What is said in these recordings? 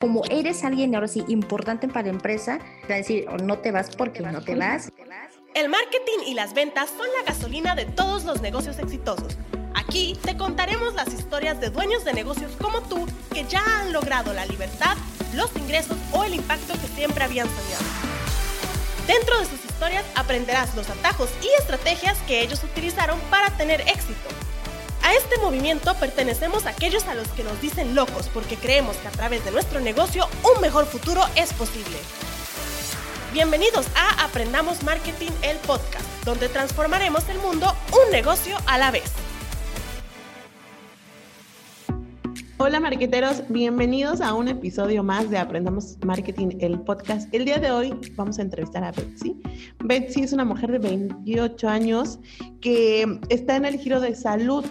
como eres alguien ahora sí importante para la empresa, decir, no te vas porque no te vas. El marketing y las ventas son la gasolina de todos los negocios exitosos. Aquí te contaremos las historias de dueños de negocios como tú que ya han logrado la libertad, los ingresos o el impacto que siempre habían soñado. Dentro de sus historias aprenderás los atajos y estrategias que ellos utilizaron para tener éxito a este movimiento pertenecemos a aquellos a los que nos dicen locos porque creemos que a través de nuestro negocio un mejor futuro es posible. Bienvenidos a Aprendamos Marketing, el podcast, donde transformaremos el mundo un negocio a la vez. Hola marqueteros, bienvenidos a un episodio más de Aprendamos Marketing, el podcast. El día de hoy vamos a entrevistar a Betsy. Betsy es una mujer de 28 años que está en el giro de salud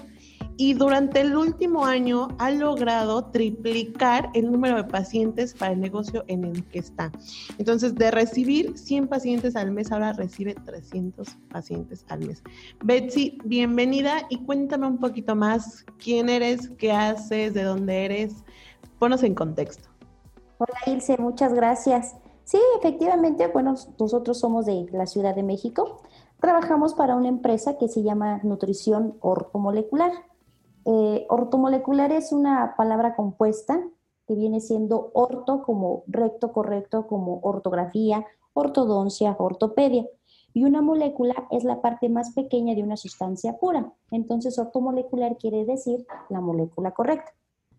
y durante el último año ha logrado triplicar el número de pacientes para el negocio en el que está. Entonces, de recibir 100 pacientes al mes, ahora recibe 300 pacientes al mes. Betsy, bienvenida y cuéntame un poquito más quién eres, qué haces, de dónde eres. Ponos en contexto. Hola Ilse, muchas gracias. Sí, efectivamente, bueno, nosotros somos de la Ciudad de México. Trabajamos para una empresa que se llama Nutrición Ortomolecular. Eh, ortomolecular es una palabra compuesta que viene siendo orto como recto, correcto, como ortografía, ortodoncia, ortopedia. Y una molécula es la parte más pequeña de una sustancia pura. Entonces, ortomolecular quiere decir la molécula correcta.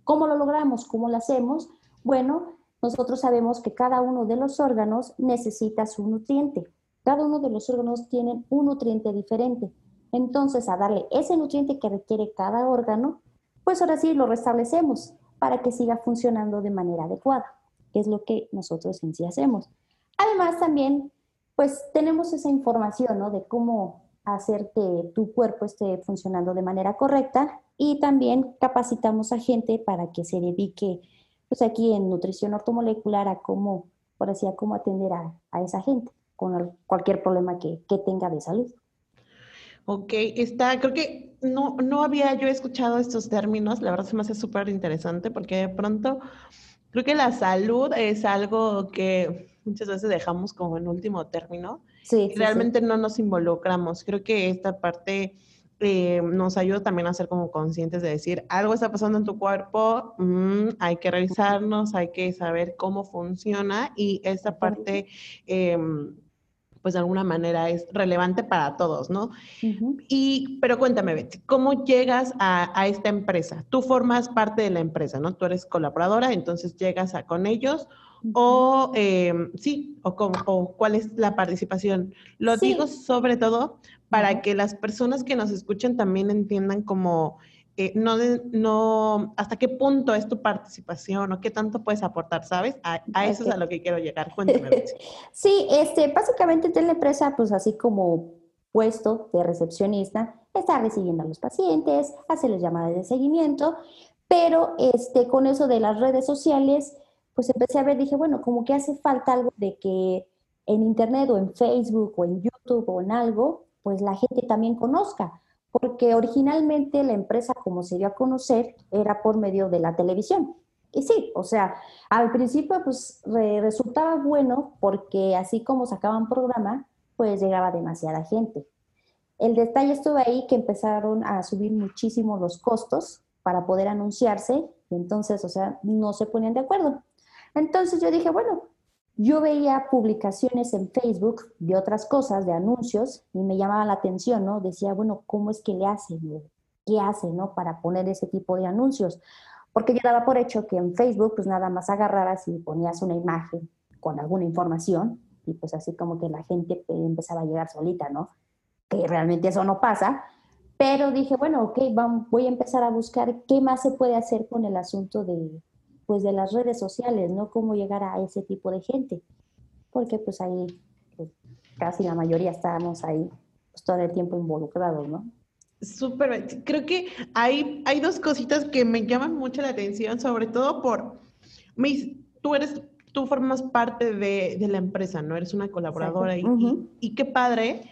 ¿Cómo lo logramos? ¿Cómo lo hacemos? Bueno, nosotros sabemos que cada uno de los órganos necesita su nutriente. Cada uno de los órganos tiene un nutriente diferente. Entonces, a darle ese nutriente que requiere cada órgano, pues ahora sí lo restablecemos para que siga funcionando de manera adecuada, que es lo que nosotros en sí hacemos. Además, también, pues tenemos esa información, ¿no? De cómo hacer que tu cuerpo esté funcionando de manera correcta y también capacitamos a gente para que se dedique, pues aquí en nutrición ortomolecular, a cómo, por así, a cómo atender a, esa gente con cualquier problema que tenga de salud. Ok, está, creo que no, no había yo escuchado estos términos, la verdad se me hace súper interesante porque de pronto creo que la salud es algo que muchas veces dejamos como en último término. Sí. Y realmente no nos involucramos. Creo que esta parte eh, nos ayuda también a ser como conscientes de decir, algo está pasando en tu cuerpo, mm, hay que revisarnos, hay que saber cómo funciona y esta parte... Eh, pues de alguna manera es relevante para todos, ¿no? Y, pero cuéntame, Betty, ¿cómo llegas a, esta empresa? Tú formas parte de la empresa, ¿no? Tú eres colaboradora, entonces llegas a, con ellos, o em, sí, o, o, cuál es la participación. Lo digo sobre todo para que las personas que nos escuchen también entiendan como eh, no, no, hasta qué punto es tu participación o qué tanto puedes aportar, ¿sabes? A, eso es a lo que quiero llegar. Cuéntame. sí, este, básicamente en la empresa, pues así como puesto de recepcionista, está recibiendo a los pacientes, hace las llamadas de seguimiento, pero este, con eso de las redes sociales, pues empecé a ver, dije, bueno, como que hace falta algo de que en internet o en Facebook o en YouTube o en algo, pues la gente también conozca porque originalmente la empresa, como se dio a conocer, era por medio de la televisión. Y sí, o sea, al principio pues resultaba bueno porque así como sacaban programa, pues llegaba demasiada gente. El detalle estuvo ahí que empezaron a subir muchísimo los costos para poder anunciarse y entonces, o sea, no se ponían de acuerdo. Entonces yo dije, bueno, yo veía publicaciones en Facebook de otras cosas, de anuncios, y me llamaba la atención, ¿no? Decía, bueno, ¿cómo es que le hacen? ¿Qué hacen, no? Para poner ese tipo de anuncios. Porque yo daba por hecho que en Facebook, pues nada más agarraras y ponías una imagen con alguna información, y pues así como que la gente empezaba a llegar solita, ¿no? Que realmente eso no pasa. Pero dije, bueno, ok, voy a empezar a buscar qué más se puede hacer con el asunto de, pues de las redes sociales, ¿no? Cómo llegar a ese tipo de gente, porque pues ahí pues, casi la mayoría estábamos ahí pues, todo el tiempo involucrados, ¿no? Súper, creo que hay, hay dos cositas que me llaman mucho la atención, sobre todo por, mis, tú eres, tú formas parte de, de la empresa, ¿no? Eres una colaboradora y, y, qué padre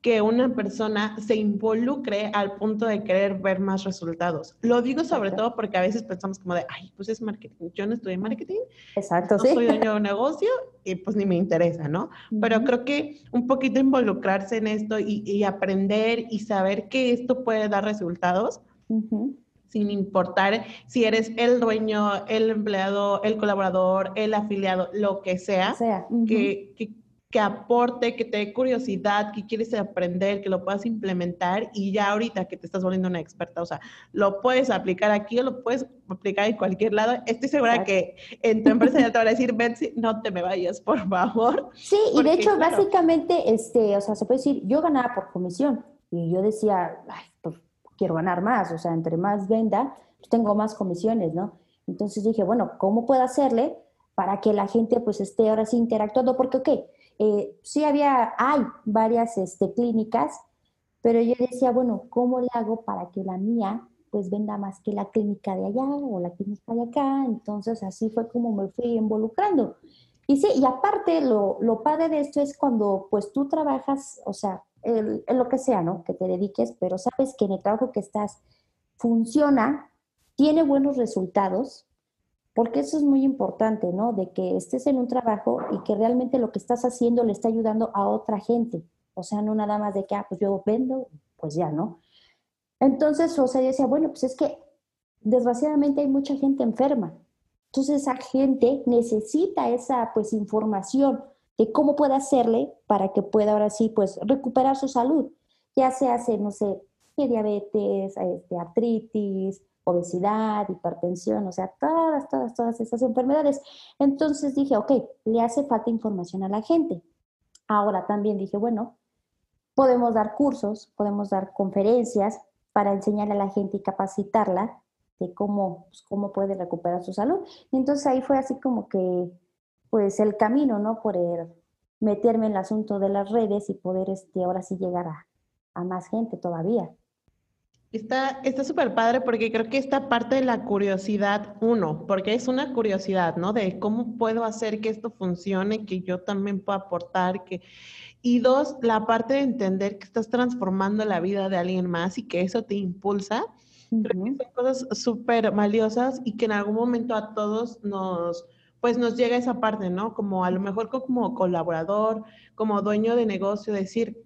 que una persona se involucre al punto de querer ver más resultados. Lo digo sobre todo porque a veces pensamos como de, ay, pues es marketing, yo no estudié marketing, Exacto, no soy dueño de un negocio y pues ni me interesa, ¿no? Pero creo que un poquito involucrarse en esto y, aprender y saber que esto puede dar resultados. sin importar si eres el dueño, el empleado, el colaborador, el afiliado, lo que sea, sea. que, que, que aporte, que te dé curiosidad, que quieres aprender, que lo puedas implementar y ya ahorita que te estás volviendo una experta, o sea, lo puedes aplicar aquí o lo puedes aplicar en cualquier lado. Estoy segura que en tu empresa ya te van a decir, Betsy, no te me vayas, por favor. Sí, y de hecho, básicamente, este, o sea, se puede decir, yo ganaba por comisión y yo decía, Ay, pues quiero ganar más, o sea, entre más venda, pues tengo más comisiones, ¿no? Entonces dije, bueno, ¿cómo puedo hacerle para que la gente pues esté ahora sí interactuando? Porque, ok, eh, sí había, hay varias este, clínicas, pero yo decía, bueno, ¿cómo le hago para que la mía pues venda más que la clínica de allá o la clínica de acá? Entonces así fue como me fui involucrando. Y sí, y aparte lo, lo padre de esto es cuando pues tú trabajas, o sea, en lo que sea, ¿no? Que te dediques, pero sabes que en el trabajo que estás funciona, tiene buenos resultados, porque eso es muy importante, ¿no? De que estés en un trabajo y que realmente lo que estás haciendo le está ayudando a otra gente. O sea, no nada más de que, ah, pues yo vendo, pues ya, ¿no? Entonces, o sea, yo decía, bueno, pues es que desgraciadamente hay mucha gente enferma. Entonces, esa gente necesita esa, pues, información de cómo puede hacerle para que pueda ahora sí, pues, recuperar su salud. Ya se hace, no sé, diabetes, este, artritis, obesidad, hipertensión, o sea, todas, todas, todas esas enfermedades. Entonces dije, ok, le hace falta información a la gente. Ahora también dije, bueno, podemos dar cursos, podemos dar conferencias para enseñarle a la gente y capacitarla de cómo, pues, cómo puede recuperar su salud. Y entonces ahí fue así como que, pues el camino, ¿no? Poder meterme en el asunto de las redes y poder, este, ahora sí llegar a más gente todavía. Está súper padre porque creo que esta parte de la curiosidad, uno, porque es una curiosidad, ¿no? De cómo puedo hacer que esto funcione, que yo también pueda aportar, que... Y dos, la parte de entender que estás transformando la vida de alguien más y que eso te impulsa. Creo que son cosas súper valiosas y que en algún momento a todos nos, pues nos llega esa parte, ¿no? Como a lo mejor como colaborador, como dueño de negocio, decir,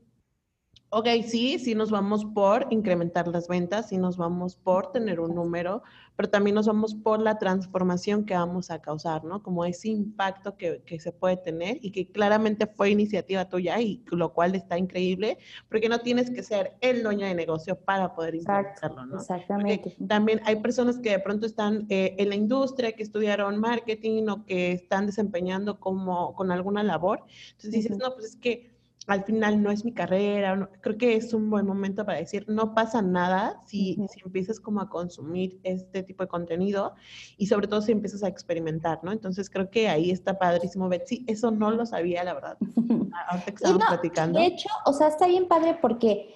Ok, sí, sí nos vamos por incrementar las ventas, sí nos vamos por tener un número, pero también nos vamos por la transformación que vamos a causar, ¿no? Como ese impacto que, que se puede tener y que claramente fue iniciativa tuya y lo cual está increíble, porque no tienes que ser el dueño de negocio para poder impactarlo, ¿no? Exactamente. también hay personas que de pronto están eh, en la industria, que estudiaron marketing o que están desempeñando como con alguna labor. Entonces dices, no, pues es que al final no es mi carrera, creo que es un buen momento para decir, no pasa nada si, si, empiezas como a consumir este tipo de contenido y sobre todo si empiezas a experimentar, ¿no? Entonces creo que ahí está padrísimo, Betsy, eso no lo sabía, la verdad, ahorita que estábamos platicando. De hecho, o sea, está bien padre porque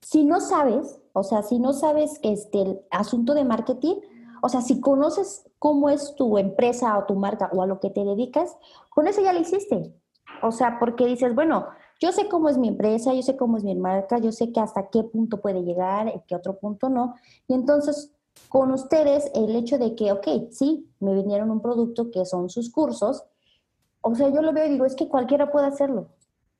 si no sabes, o sea, si no sabes que este el asunto de marketing, o sea, si conoces cómo es tu empresa o tu marca o a lo que te dedicas, con eso ya lo hiciste. O sea, porque dices, bueno, yo sé cómo es mi empresa, yo sé cómo es mi marca, yo sé que hasta qué punto puede llegar, qué otro punto no. Y entonces, con ustedes, el hecho de que, ok, sí, me vinieron un producto que son sus cursos, o sea, yo lo veo y digo, es que cualquiera puede hacerlo.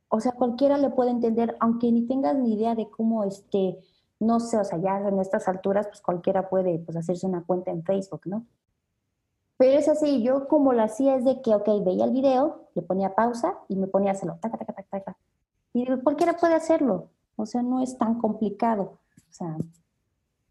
O sea, cualquiera le puede entender, aunque ni tengas ni idea de cómo, este, no sé, o sea, ya en estas alturas, pues cualquiera puede pues, hacerse una cuenta en Facebook, ¿no? Pero es así, yo como lo hacía es de que, ok, veía el video, le ponía pausa y me ponía a hacerlo, taca, taca, taca, taca. Y cualquiera puede hacerlo, o sea, no es tan complicado. O sea,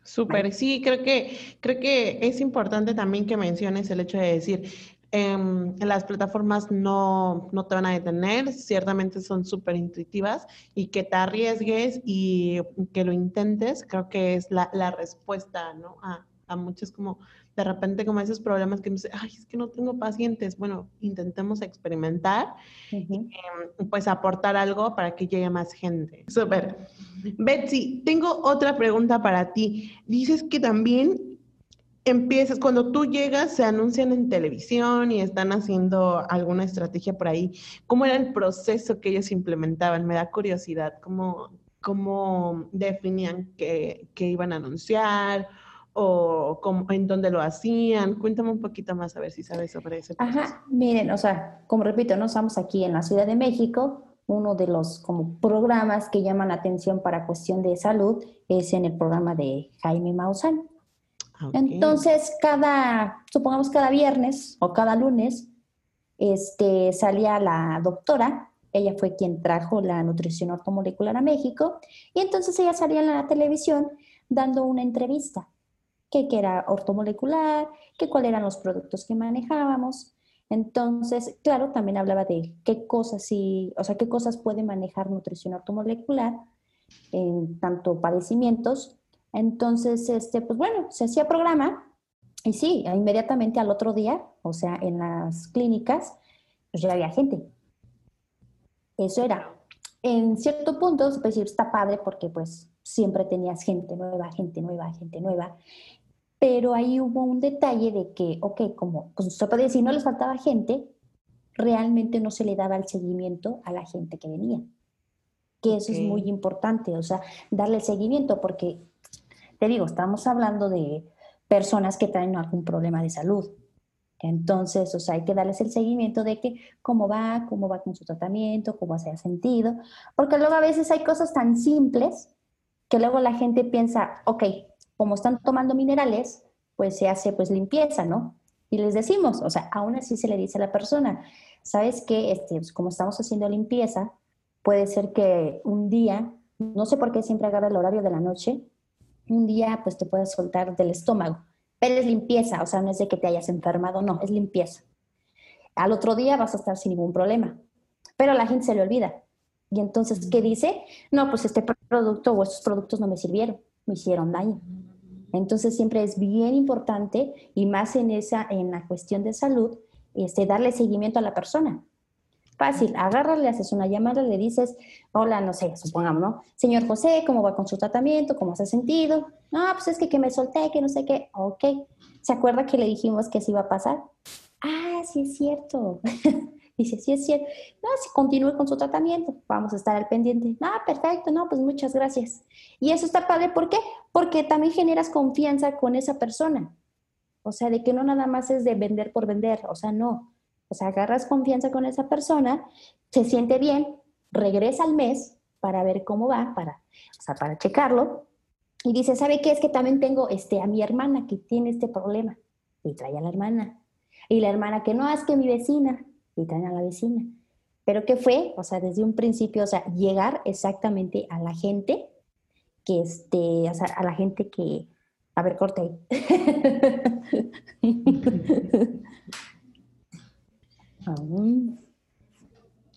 Súper, sí, creo que, creo que es importante también que menciones el hecho de decir, eh, las plataformas no, no, te van a detener, ciertamente son súper intuitivas y que te arriesgues y que lo intentes, creo que es la, la respuesta ¿no? a, a muchos como de repente como esos problemas que no sé, ay, es que no tengo pacientes. Bueno, intentemos experimentar y em, pues aportar algo para que llegue más gente. Súper. Betsy, tengo otra pregunta para ti. Dices que también empiezas, cuando tú llegas, se anuncian en televisión y están haciendo alguna estrategia por ahí. ¿Cómo era el proceso que ellos implementaban? Me da curiosidad. ¿Cómo, cómo definían que, iban a anunciar o cómo, en dónde lo hacían. Cuéntame un poquito más a ver si sabes sobre eso. Ajá, miren, o sea, como repito, no estamos aquí en la Ciudad de México, uno de los como programas que llaman la atención para cuestión de salud es en el programa de Jaime Maussan. Ah, Entonces, cada, supongamos cada viernes o cada lunes, este, salía la doctora, ella fue quien trajo la nutrición ortomolecular a México, y entonces ella salía en la televisión dando una entrevista, que, que era ortomolecular, que cuáles eran los productos que manejábamos. Entonces, claro, también hablaba de qué cosas sí, o sea, qué cosas puede manejar nutrición ortomolecular en tanto padecimientos. Entonces, este, pues bueno, se hacía programa y sí, inmediatamente al otro día, o sea, en las clínicas, pues ya había gente. Eso era. En cierto punto, decir, está padre porque pues siempre tenías gente nueva, gente nueva, gente nueva. Pero ahí hubo un detalle de que, ok, como pues, se puede decir, no les faltaba gente, realmente no se le daba el seguimiento a la gente que venía. Que eso es muy importante, o sea, darle el seguimiento, porque te digo, estamos hablando de personas que traen algún problema de salud. Entonces, o sea, hay que darles el seguimiento de que cómo va, cómo va con su tratamiento, cómo se ha sentido, porque luego a veces hay cosas tan simples que luego la gente piensa, ok, como están tomando minerales, pues se hace pues limpieza, ¿no? Y les decimos, o sea, aún así se le dice a la persona, ¿sabes qué? Este, pues, como estamos haciendo limpieza, puede ser que un día, no sé por qué siempre agarra el horario de la noche, un día pues te puedes soltar del estómago, pero es limpieza, o sea, no es de que te hayas enfermado, no, es limpieza. Al otro día vas a estar sin ningún problema, pero la gente se le olvida. Y entonces, ¿qué dice? No, pues este producto o estos productos no me sirvieron, me hicieron daño. Entonces, siempre es bien importante, y más en, esa, en la cuestión de salud, este, darle seguimiento a la persona. Fácil, agarras, le haces una llamada, le dices, hola, no sé, supongamos, ¿no? Señor José, ¿cómo va con su tratamiento? ¿Cómo se ha sentido? No, pues es que, que me solté, que no sé qué. Ok. ¿Se acuerda que le dijimos que así iba a pasar? Ah, sí es cierto. Dice, sí es cierto. No, si continúe con su tratamiento, vamos a estar al pendiente. Ah, perfecto, no, pues muchas gracias. Y eso está padre, ¿por qué? Porque también generas confianza con esa persona. O sea, de que no nada más es de vender por vender, o sea, no. O sea, agarras confianza con esa persona, se siente bien, regresa al mes para ver cómo va, para, o sea, para checarlo. Y dice, ¿sabe qué? Es que también tengo este, a mi hermana que tiene este problema. Y trae a la hermana. Y la hermana que no, es que mi vecina. Y trae a la vecina. Pero ¿qué fue? O sea, desde un principio, o sea, llegar exactamente a la gente que, este, o sea, a la gente que, a ver, corte ahí.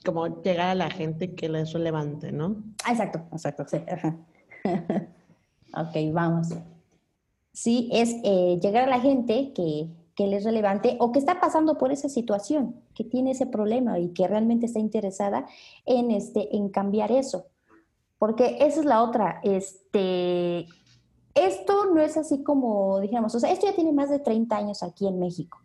Como llegar a la gente que le es relevante, ¿no? Ah, exacto, exacto, sí. ok, vamos. Sí, es eh, llegar a la gente que, que le es relevante o que está pasando por esa situación, que tiene ese problema y que realmente está interesada en, este, en cambiar eso. Porque esa es la otra. Este, esto no es así como, dijéramos, o sea, esto ya tiene más de 30 años aquí en México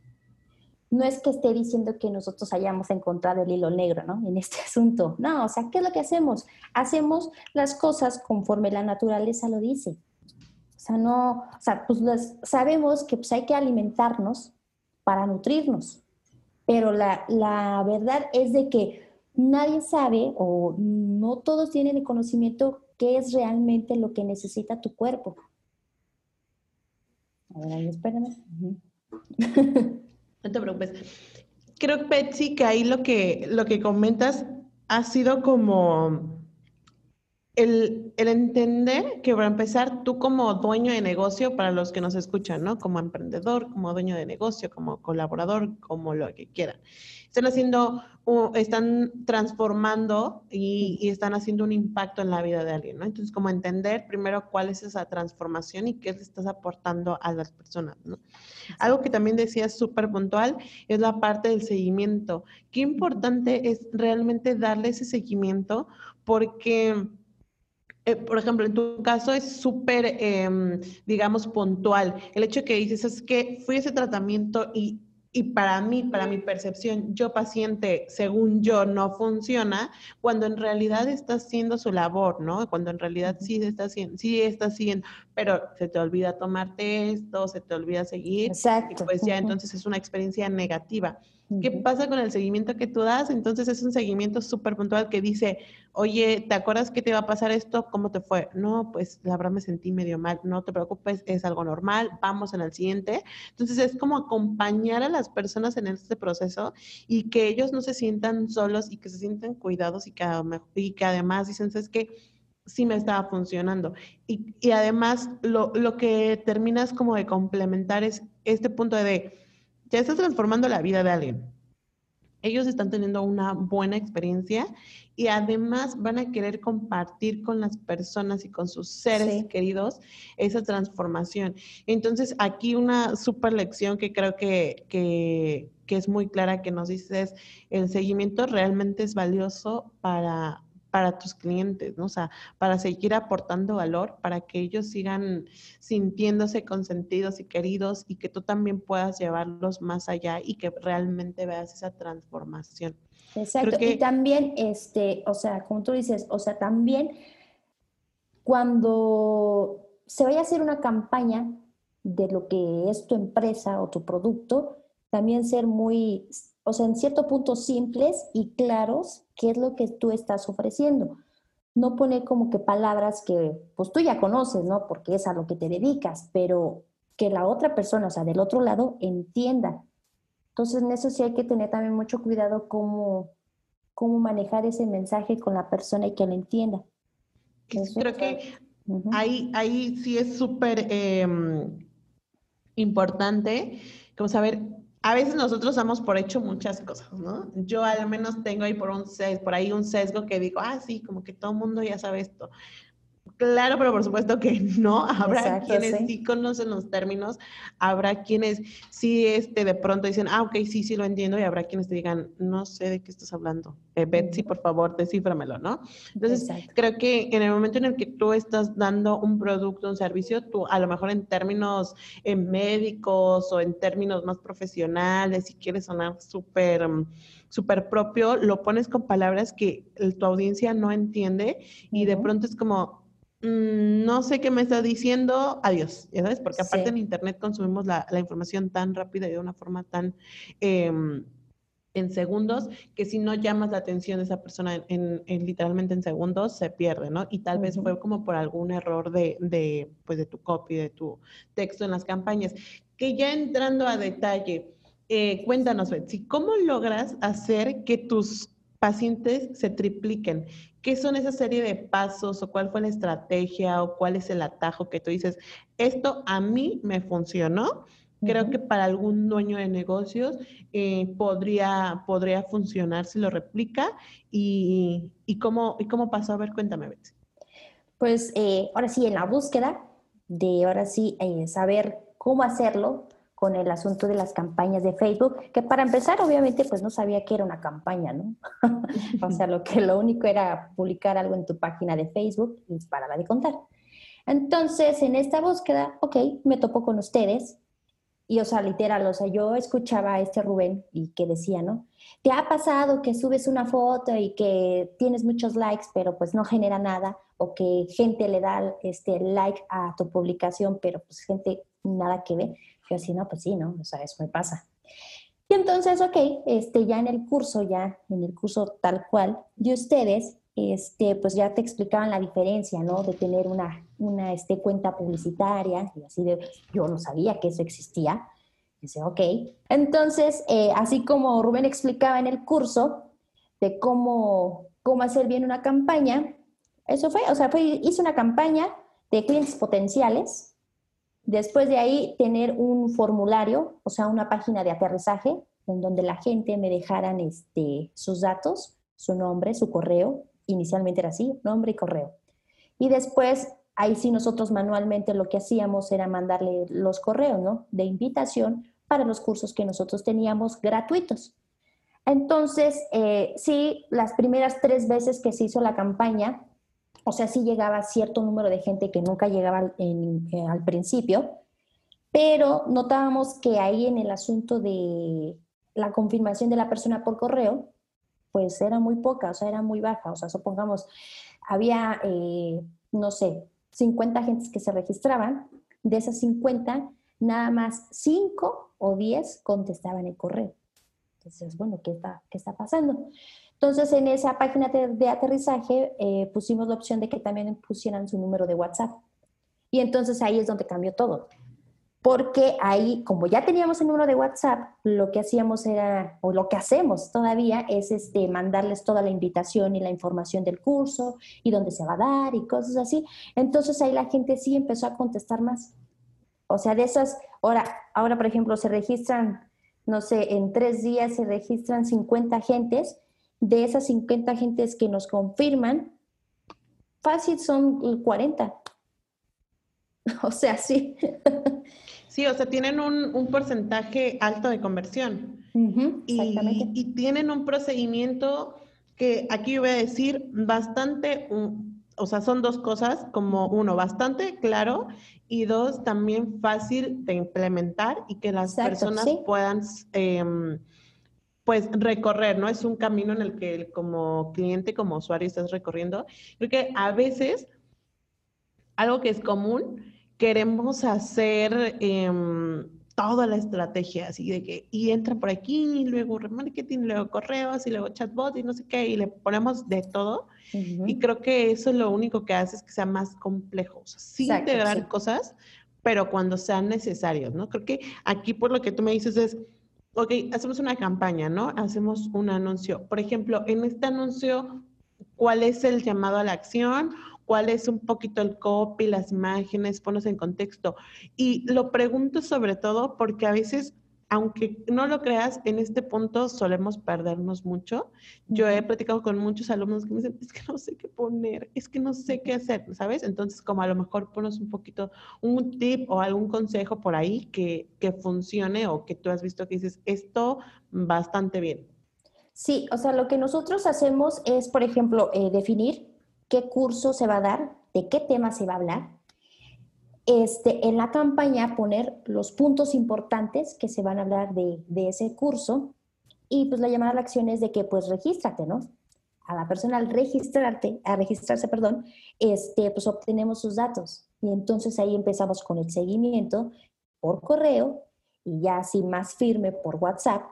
no es que esté diciendo que nosotros hayamos encontrado el hilo negro, ¿no? En este asunto. No, o sea, ¿qué es lo que hacemos? Hacemos las cosas conforme la naturaleza lo dice. O sea, no, o sea, pues sabemos que pues hay que alimentarnos para nutrirnos, pero la, la verdad es de que nadie sabe o no todos tienen el conocimiento qué es realmente lo que necesita tu cuerpo. A ver, ahí espérame. No te preocupes. Creo, Betsy, que ahí lo que, lo que comentas ha sido como el, entender que para empezar, tú como dueño de negocio, para los que nos escuchan, ¿no? Como emprendedor, como dueño de negocio, como colaborador, como lo que quieran están haciendo, están transformando y, están haciendo un impacto en la vida de alguien, ¿no? Entonces, como entender primero cuál es esa transformación y qué le estás aportando a las personas, ¿no? Algo que también decías súper puntual es la parte del seguimiento. Qué importante es realmente darle ese seguimiento porque... Eh, por ejemplo, en tu caso es súper, em, digamos, puntual. El hecho que dices es que fui a ese tratamiento y y para mí, para mi percepción, yo paciente, según yo, no funciona, cuando en realidad está haciendo su labor, ¿no? Cuando en realidad sí está haciendo, sí está haciendo, pero se te olvida tomarte esto, se te olvida seguir. Exacto. Y pues ya entonces es una experiencia negativa. ¿Qué pasa con el seguimiento que tú das? Entonces es un seguimiento súper puntual que dice, oye, ¿te acuerdas que te iba a pasar esto? ¿Cómo te fue? No, pues la verdad me sentí medio mal. No te preocupes, es algo normal. Vamos en el siguiente. Entonces es como acompañar a las personas en este proceso y que ellos no se sientan solos y que se sientan cuidados y que, y que además dicen, es que sí me estaba funcionando. Y, y además lo, lo que terminas como de complementar es este punto de ya estás transformando la vida de alguien. Ellos están teniendo una buena experiencia y además van a querer compartir con las personas y con sus seres queridos esa transformación. Entonces, aquí una super lección que creo que, que, que es muy clara que nos dice es, el seguimiento realmente es valioso para, para tus clientes, ¿no? O sea, para seguir aportando valor, para que ellos sigan sintiéndose consentidos y queridos y que tú también puedas llevarlos más allá y que realmente veas esa transformación. Exacto. Y también, este, o sea, como tú dices, o sea, también cuando se vaya a hacer una campaña de lo que es tu empresa o tu producto, también ser muy o sea, en cierto punto simples y claros qué es lo que tú estás ofreciendo. No poner como que palabras que pues tú ya conoces, ¿no? Porque es a lo que te dedicas, pero que la otra persona, o sea, del otro lado, entienda. Entonces, en eso sí hay que tener también mucho cuidado cómo, cómo manejar ese mensaje con la persona y que lo entienda. Creo que ahí, ahí sí es súper em, importante como saber a veces nosotros damos por hecho muchas cosas, ¿no? Yo al menos tengo ahí por, un por ahí un sesgo que digo, ah, sí, como que todo el mundo ya sabe esto. Claro, pero por supuesto que no. Habrá quienes sí. conocen los términos, habrá quienes sí este, de pronto dicen, ah, ok, sí, sí lo entiendo, y habrá quienes te digan, no sé de qué estás hablando. Eh, Betsy, por favor, descíframelo, ¿no? Entonces, creo que en el momento en el que tú estás dando un producto, un servicio, tú a lo mejor en términos eh, médicos o en términos más profesionales, si quieres sonar súper súper propio, lo pones con palabras que tu audiencia no entiende y de pronto es como, Mm, no sé qué me está diciendo, adiós, ¿ya sabes? Porque aparte en Internet consumimos la, información tan rápida y de una forma tan... Em, en segundos, que si no llamas la atención de esa persona en, literalmente en segundos, se pierde, ¿no? Y tal vez fue como por algún error de, de, pues de tu copy, de tu texto en las campañas. Que ya entrando a detalle, eh, cuéntanos, Betsy, ¿cómo logras hacer que tus pacientes se tripliquen? ¿Qué son esa serie de pasos o cuál fue la estrategia o cuál es el atajo que tú dices, esto a mí me funcionó? Creo que para algún dueño de negocios eh, podría, podría funcionar si lo replica. ¿Y, cómo, ¿Y cómo pasó? A ver, cuéntame, Betsy. Pues eh, ahora sí, en la búsqueda de ahora sí eh, saber cómo hacerlo, con el asunto de las campañas de Facebook, que para empezar, obviamente, pues no sabía que era una campaña, ¿no? o sea, lo que lo único era publicar algo en tu página de Facebook y la de contar. Entonces, en esta búsqueda, ok, me topo con ustedes y, o sea, literal, o sea, yo escuchaba a este Rubén y que decía, ¿no? ¿Te ha pasado que subes una foto y que tienes muchos likes, pero pues no genera nada? O que gente le da este like a tu publicación, pero pues gente nada que ve. Yo así, no, pues sí, ¿no? O sea, eso me pasa. Y entonces, ok, este, ya en el curso, ya en el curso tal cual de ustedes, este, pues ya te explicaban la diferencia, ¿no? De tener una, una este, cuenta publicitaria, y así de, yo no sabía que eso existía. Dice, ok. Entonces, eh, así como Rubén explicaba en el curso de cómo, cómo hacer bien una campaña, eso fue, o sea, fue, hice una campaña de clientes potenciales, Después de ahí, tener un formulario, o sea, una página de aterrizaje, en donde la gente me dejaran este, sus datos, su nombre, su correo. Inicialmente era así, nombre y correo. Y después, ahí sí nosotros manualmente lo que hacíamos era mandarle los correos, ¿no? De invitación para los cursos que nosotros teníamos gratuitos. Entonces, eh, sí, las primeras tres veces que se hizo la campaña, o sea, sí llegaba cierto número de gente que nunca llegaba eh, al principio, pero notábamos que ahí en el asunto de la confirmación de la persona por correo, pues era muy poca, o sea, era muy baja. O sea, supongamos, había, eh, no sé, 50 gentes que se registraban, de esas 50, nada más 5 o 10 contestaban el correo. Entonces, bueno, ¿qué está, qué está pasando? Entonces, en esa página de, aterrizaje eh, pusimos la opción de que también pusieran su número de WhatsApp. Y entonces ahí es donde cambió todo. Porque ahí, como ya teníamos el número de WhatsApp, lo que hacíamos era, o lo que hacemos todavía, es este, mandarles toda la invitación y la información del curso y dónde se va a dar y cosas así. Entonces ahí la gente sí empezó a contestar más. O sea, de esas, ahora, ahora por ejemplo, se registran, no sé, en tres días se registran 50 gentes de esas 50 gentes que nos confirman, fácil son 40. O sea, sí. Sí, o sea, tienen un, porcentaje alto de conversión. y, y, tienen un procedimiento que aquí voy a decir bastante, o sea, son dos cosas, como uno, bastante claro y dos, también fácil de implementar y que las personas puedan... Eh, pues recorrer, ¿no? Es un camino en el que como cliente, como usuario estás recorriendo. Creo que a veces algo que es común, queremos hacer em, toda la estrategia, así de que, y entran por aquí, y luego remarketing, luego correos, y luego chatbot, y no sé qué, y le ponemos de todo. Y creo que eso es lo único que hace es que sea más complejo, o sea, sí integrar cosas, pero cuando sean necesarios, ¿no? Creo que aquí por lo que tú me dices es, ok, hacemos una campaña, ¿no? Hacemos un anuncio. Por ejemplo, en este anuncio, ¿cuál es el llamado a la acción? ¿Cuál es un poquito el copy, las imágenes? Ponos en contexto. Y lo pregunto sobre todo porque a veces aunque no lo creas, en este punto solemos perdernos mucho. Yo he platicado con muchos alumnos que me dicen, es que no sé qué poner, es que no sé qué hacer, ¿sabes? Entonces, como a lo mejor pones un poquito, un tip o algún consejo por ahí que, que funcione o que tú has visto que dices, esto bastante bien. Sí, o sea, lo que nosotros hacemos es, por ejemplo, eh, definir qué curso se va a dar, de qué tema se va a hablar, este, en la campaña poner los puntos importantes que se van a hablar de, ese curso y pues la llamada a la acción es de que pues regístrate, ¿no? A la persona al registrarte, a registrarse, perdón, este, pues obtenemos sus datos y entonces ahí empezamos con el seguimiento por correo y ya así más firme por WhatsApp,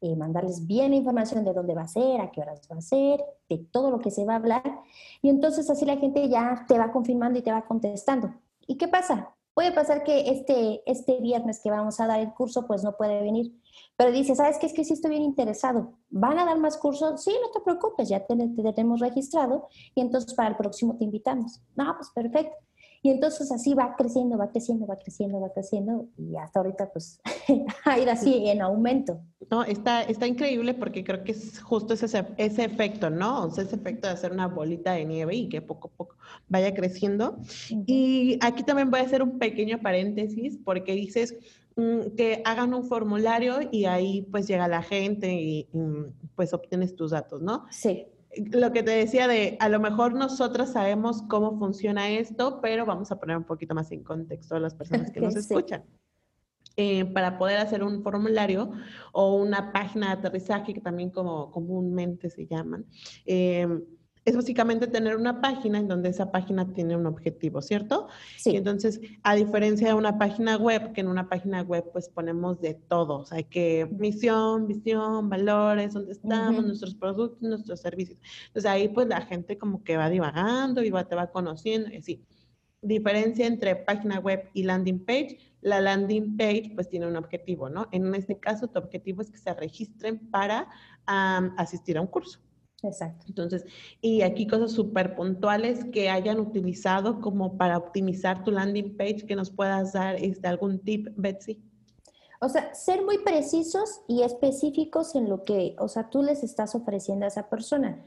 eh, mandarles bien información de dónde va a ser, a qué horas va a ser, de todo lo que se va a hablar. Y entonces así la gente ya te va confirmando y te va contestando. ¿Y qué pasa? Puede pasar que este, este viernes que vamos a dar el curso, pues no puede venir. Pero dice, ¿sabes qué? Es que sí estoy bien interesado. ¿Van a dar más cursos? Sí, no te preocupes, ya te, te tenemos registrado y entonces para el próximo te invitamos. No, pues perfecto. Y entonces así va creciendo, va creciendo, va creciendo, va creciendo y hasta ahorita pues ha ido así en aumento. No, está, está increíble porque creo que es justo ese, ese efecto, ¿no? O sea, ese efecto de hacer una bolita de nieve y que poco a poco vaya creciendo. Y aquí también voy a hacer un pequeño paréntesis porque dices mm, que hagan un formulario y ahí pues llega la gente y pues obtienes tus datos, ¿no? Sí lo que te decía de, a lo mejor nosotras sabemos cómo funciona esto, pero vamos a poner un poquito más en contexto a las personas que nos escuchan. Eh, para poder hacer un formulario o una página de aterrizaje, que también como comúnmente se llaman, eh, es básicamente tener una página en donde esa página tiene un objetivo, ¿cierto? Sí. entonces, a diferencia de una página web, que en una página web pues ponemos de todo, o sea, que misión, visión, valores, dónde estamos, nuestros productos, nuestros servicios. Entonces ahí pues la gente como que va divagando y va, te va conociendo y así. Diferencia entre página web y landing page, la landing page pues tiene un objetivo, ¿no? En este caso tu objetivo es que se registren para asistir a un curso. Exacto. Entonces, y aquí cosas súper puntuales que hayan utilizado como para optimizar tu landing page, que nos puedas dar este, algún tip, Betsy. O sea, ser muy precisos y específicos en lo que, o sea, tú les estás ofreciendo a esa persona.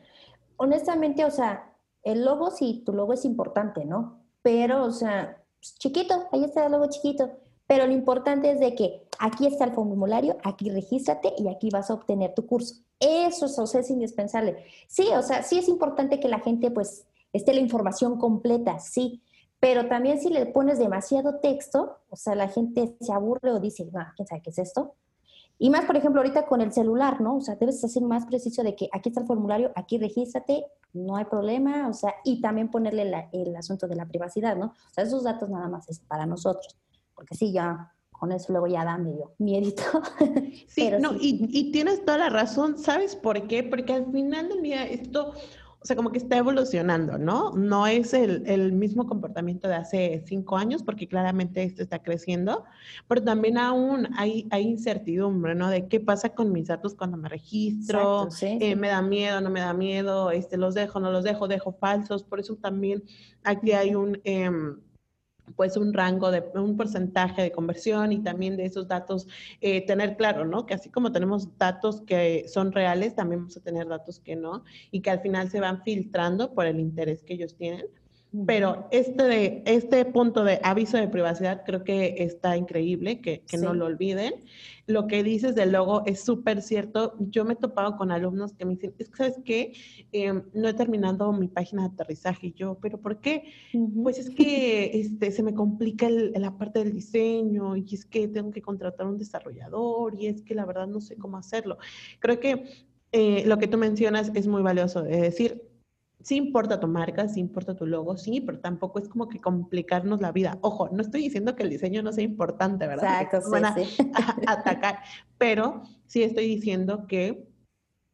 Honestamente, o sea, el logo sí, tu logo es importante, ¿no? Pero, o sea, pues, chiquito, ahí está el logo chiquito. Pero lo importante es de que aquí está el formulario, aquí regístrate y aquí vas a obtener tu curso. Eso, es indispensable. Sí, o sea, sí es importante que la gente pues esté la información completa, sí, Pero también si le pones demasiado texto, o sea, la gente se aburre o dice, ah, ¿quién sabe qué es esto? Y más, por ejemplo, ahorita con el celular, ¿no? O sea, debes ser más preciso de que aquí está el formulario, aquí regístrate, no hay problema, o sea, y también ponerle el asunto de la privacidad, ¿no? O sea, esos datos nada más es para nosotros, porque sí, ya con eso luego ya da medio miedito. Sí, no, Y, y, tienes toda la razón, ¿sabes por qué? Porque al final del día esto, o sea, como que está evolucionando, ¿no? No es el, el, mismo comportamiento de hace cinco años, porque claramente esto está creciendo, pero también aún hay, hay incertidumbre, ¿no? De qué pasa con mis datos cuando me registro, eh, me da miedo, no me da miedo, este, los dejo, no los dejo, dejo falsos, por eso también aquí hay un... Eh, pues un rango de un porcentaje de conversión y también de esos datos eh, tener claro, ¿no? Que así como tenemos datos que son reales, también vamos a tener datos que no y que al final se van filtrando por el interés que ellos tienen. Pero este, de, este punto de aviso de privacidad creo que está increíble, que, que no lo olviden. Lo que dices del logo es súper cierto. Yo me he topado con alumnos que me dicen, es que, ¿sabes qué? Em, no he terminado mi página de aterrizaje. Y yo, ¿pero por qué? Pues es que este, se me complica la parte del diseño y es que tengo que contratar a un desarrollador y es que la verdad no sé cómo hacerlo. Creo que eh, lo que tú mencionas es muy valioso. Es decir, sí importa tu marca, sí importa tu logo, sí, pero tampoco es como que complicarnos la vida. Ojo, no estoy diciendo que el diseño no sea importante, ¿verdad? Exacto, sí, atacar, pero sí estoy diciendo que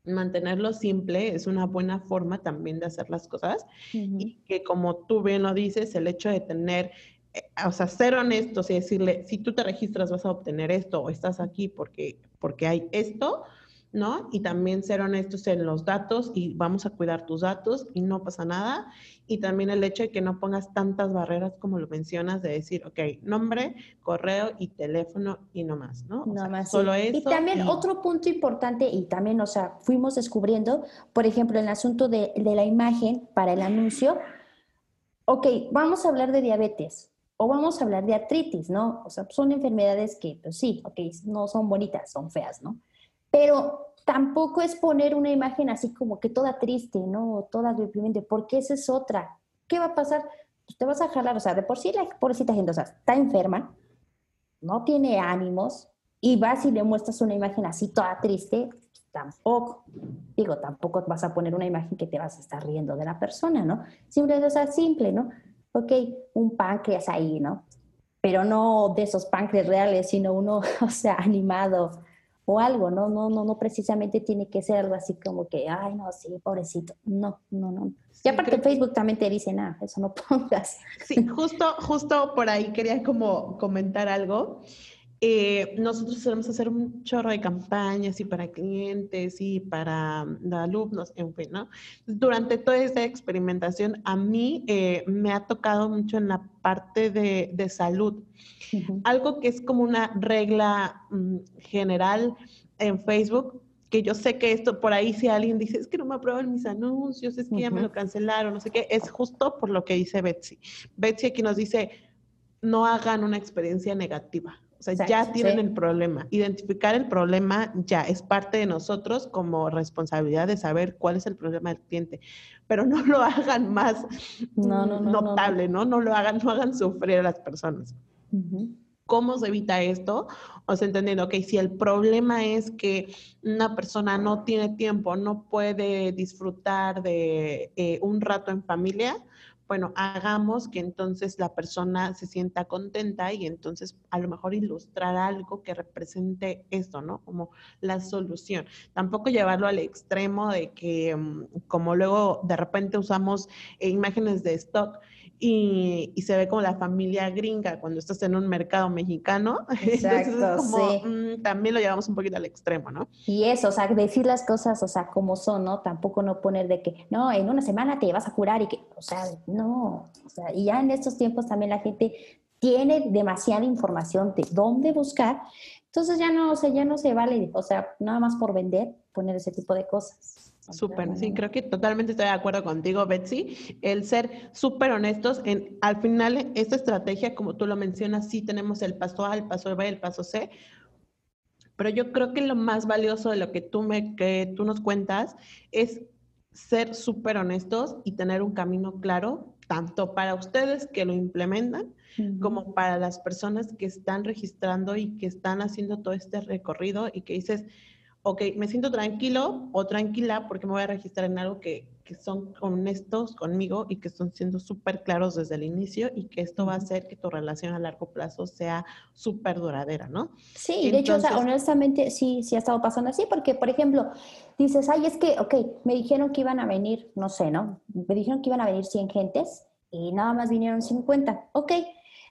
mantenerlo simple es una buena forma también de hacer las cosas y que como tú bien lo dices, el hecho de tener eh, o sea, ser honestos y decirle, si tú te registras vas a obtener esto o estás aquí porque, porque hay esto, ¿no? Y también ser honestos en los datos y vamos a cuidar tus datos y no pasa nada. Y también el hecho de que no pongas tantas barreras como lo mencionas, de decir, ok, nombre, correo y teléfono y no más, ¿no? no más. Solo eso. Y también otro punto importante, y también, o sea, fuimos descubriendo, por ejemplo, el asunto de, de la imagen para el anuncio. Ok, vamos a hablar de diabetes o vamos a hablar de artritis, ¿no? O sea, son enfermedades que, pues sí, ok, no son bonitas, son feas, ¿no? Pero tampoco es poner una imagen así como que toda triste, ¿no? Toda deprimente, porque esa es otra. ¿Qué va a pasar? Pues te vas a jalar, o sea, de por sí la pobrecita gente, o sea, está enferma, no tiene ánimos, y vas y le muestras una imagen así toda triste, tampoco. Digo, tampoco vas a poner una imagen que te vas a estar riendo de la persona, ¿no? Simple, o sea, simple, ¿no? Ok, un páncreas ahí, ¿no? Pero no de esos páncreas reales, sino uno, o sea, animado, o algo, ¿no? No, no, no precisamente tiene que ser algo así como que, ay, no, sí, pobrecito. No, no, no. y aparte Facebook también te dice, nada, eso no pongas. Sí, justo, justo por ahí quería como comentar algo. Eh, nosotros solemos hacer un chorro de campañas y para clientes y para mm, alumnos, en fin, ¿no? Durante toda esta experimentación, a mí eh, me ha tocado mucho en la parte de, de salud. Algo que es como una regla mm, general en Facebook, que yo sé que esto por ahí si alguien dice, es que no me aprueban mis anuncios, es que ya me lo cancelaron, no sé qué, es justo por lo que dice Betsy. Betsy aquí nos dice, no hagan una experiencia negativa o sea, ya tienen el problema. Identificar el problema ya es parte de nosotros como responsabilidad de saber cuál es el problema del cliente. Pero no lo hagan más notable, no, no, lo hagan, no hagan sufrir a las personas. ¿Cómo se evita esto? O sea, entendiendo, que si el problema es que una persona no tiene tiempo, no puede disfrutar de eh, un rato en familia, bueno, hagamos que entonces la persona se sienta contenta y entonces a lo mejor ilustrar algo que represente esto, ¿no? Como la solución. Tampoco llevarlo al extremo de que, mm, como luego de repente usamos imágenes de stock y, se ve como la familia gringa cuando estás en un mercado mexicano. Exacto, sí. Mm, también lo llevamos un poquito al extremo, ¿no? Y eso, o sea, decir las cosas, o sea, como son, ¿no? Tampoco no poner de que, no, en una semana te vas a curar y que, o sea, no. O sea, y ya en estos tiempos también la gente tiene demasiada información de dónde buscar. Entonces ya no, o sea, ya no se vale, o sea, nada más por vender, poner ese tipo de cosas. Súper, sí, creo que totalmente estoy de acuerdo contigo, Betsy. El ser súper honestos en, al final, esta estrategia, como tú lo mencionas, sí tenemos el paso A, el paso B, el paso C, pero yo creo que lo más valioso de lo que tú, me, que tú nos cuentas es ser súper honestos y tener un camino claro tanto para ustedes que lo implementan como para las personas que están registrando y que están haciendo todo este recorrido y que dices, ok, me siento tranquilo o tranquila porque me voy a registrar en algo que, que son honestos conmigo y que están siendo súper claros desde el inicio y que esto va a hacer que tu relación a largo plazo sea súper duradera, ¿no? Sí, de hecho, o sea, honestamente sí, sí ha estado pasando así porque, por ejemplo, dices, ay, es que, ok, me dijeron que iban a venir, no sé, ¿no? Me dijeron que iban a venir 100 gentes y nada más vinieron 50. Ok,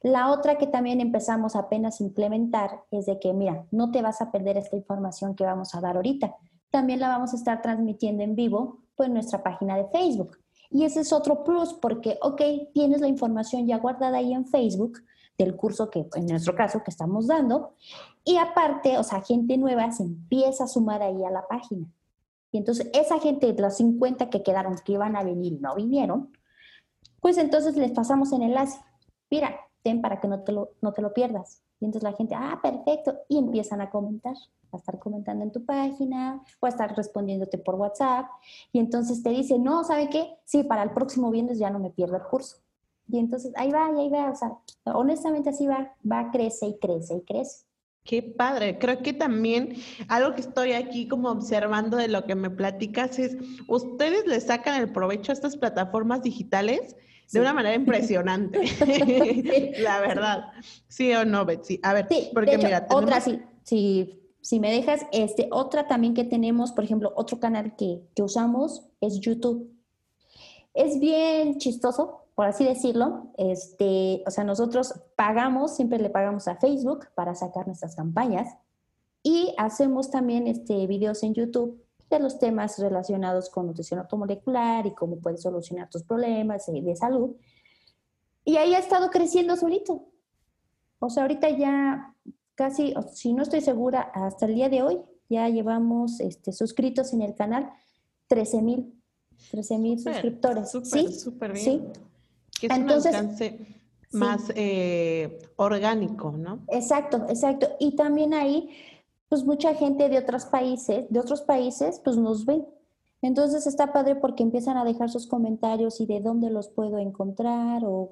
la otra que también empezamos apenas a implementar es de que, mira, no te vas a perder esta información que vamos a dar ahorita. También la vamos a estar transmitiendo en vivo pues, en nuestra página de Facebook. Y ese es otro plus porque, ok, tienes la información ya guardada ahí en Facebook del curso que, en nuestro caso, que estamos dando. Y aparte, o sea, gente nueva se empieza a sumar ahí a la página. Y entonces esa gente, los 50 que quedaron que iban a venir no vinieron, pues entonces les pasamos el enlace. Mira, para que no te, lo, no te lo pierdas. Y entonces la gente, ah, perfecto, y empiezan a comentar, a estar comentando en tu página o a estar respondiéndote por WhatsApp. Y entonces te dice, no, ¿sabe qué? Sí, para el próximo viernes ya no me pierdo el curso. Y entonces ahí va, y ahí va, o sea, honestamente así va, va, crece y crece y crece. Qué padre. Creo que también algo que estoy aquí como observando de lo que me platicas es, ustedes le sacan el provecho a estas plataformas digitales de una manera impresionante. la verdad. ¿Sí o no, Betsy? A ver, porque mira, otra sí, si, si me dejas, este, otra también que tenemos, por ejemplo, otro canal que, que usamos es YouTube. Es bien chistoso, por así decirlo. Este, o sea, nosotros pagamos, siempre le pagamos a Facebook para sacar nuestras campañas y hacemos también este, videos en YouTube de los temas relacionados con nutrición automolecular y cómo puedes solucionar tus problemas de salud. Y ahí ha estado creciendo solito. O sea, ahorita ya casi, si no estoy segura, hasta el día de hoy ya llevamos este, suscritos en el canal 13 mil 13 mil suscriptores. Súper, súper bien. Sí. Que es Entonces, un alcance más eh, orgánico, ¿no? Exacto, exacto. Y también ahí pues mucha gente de otros países, de otros países, pues nos ven. Entonces está padre porque empiezan a dejar sus comentarios y de dónde los puedo encontrar. O,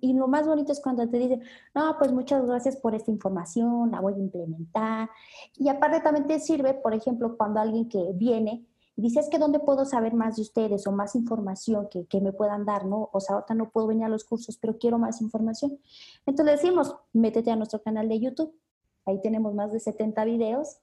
y lo más bonito es cuando te dicen, no, pues muchas gracias por esta información, la voy a implementar. Y aparte también te sirve, por ejemplo, cuando alguien que viene y dice, es que dónde puedo saber más de ustedes o más información que, que me puedan dar, ¿no? O sea, ahorita no puedo venir a los cursos, pero quiero más información. Entonces decimos, métete a nuestro canal de YouTube Ahí tenemos más de 70 videos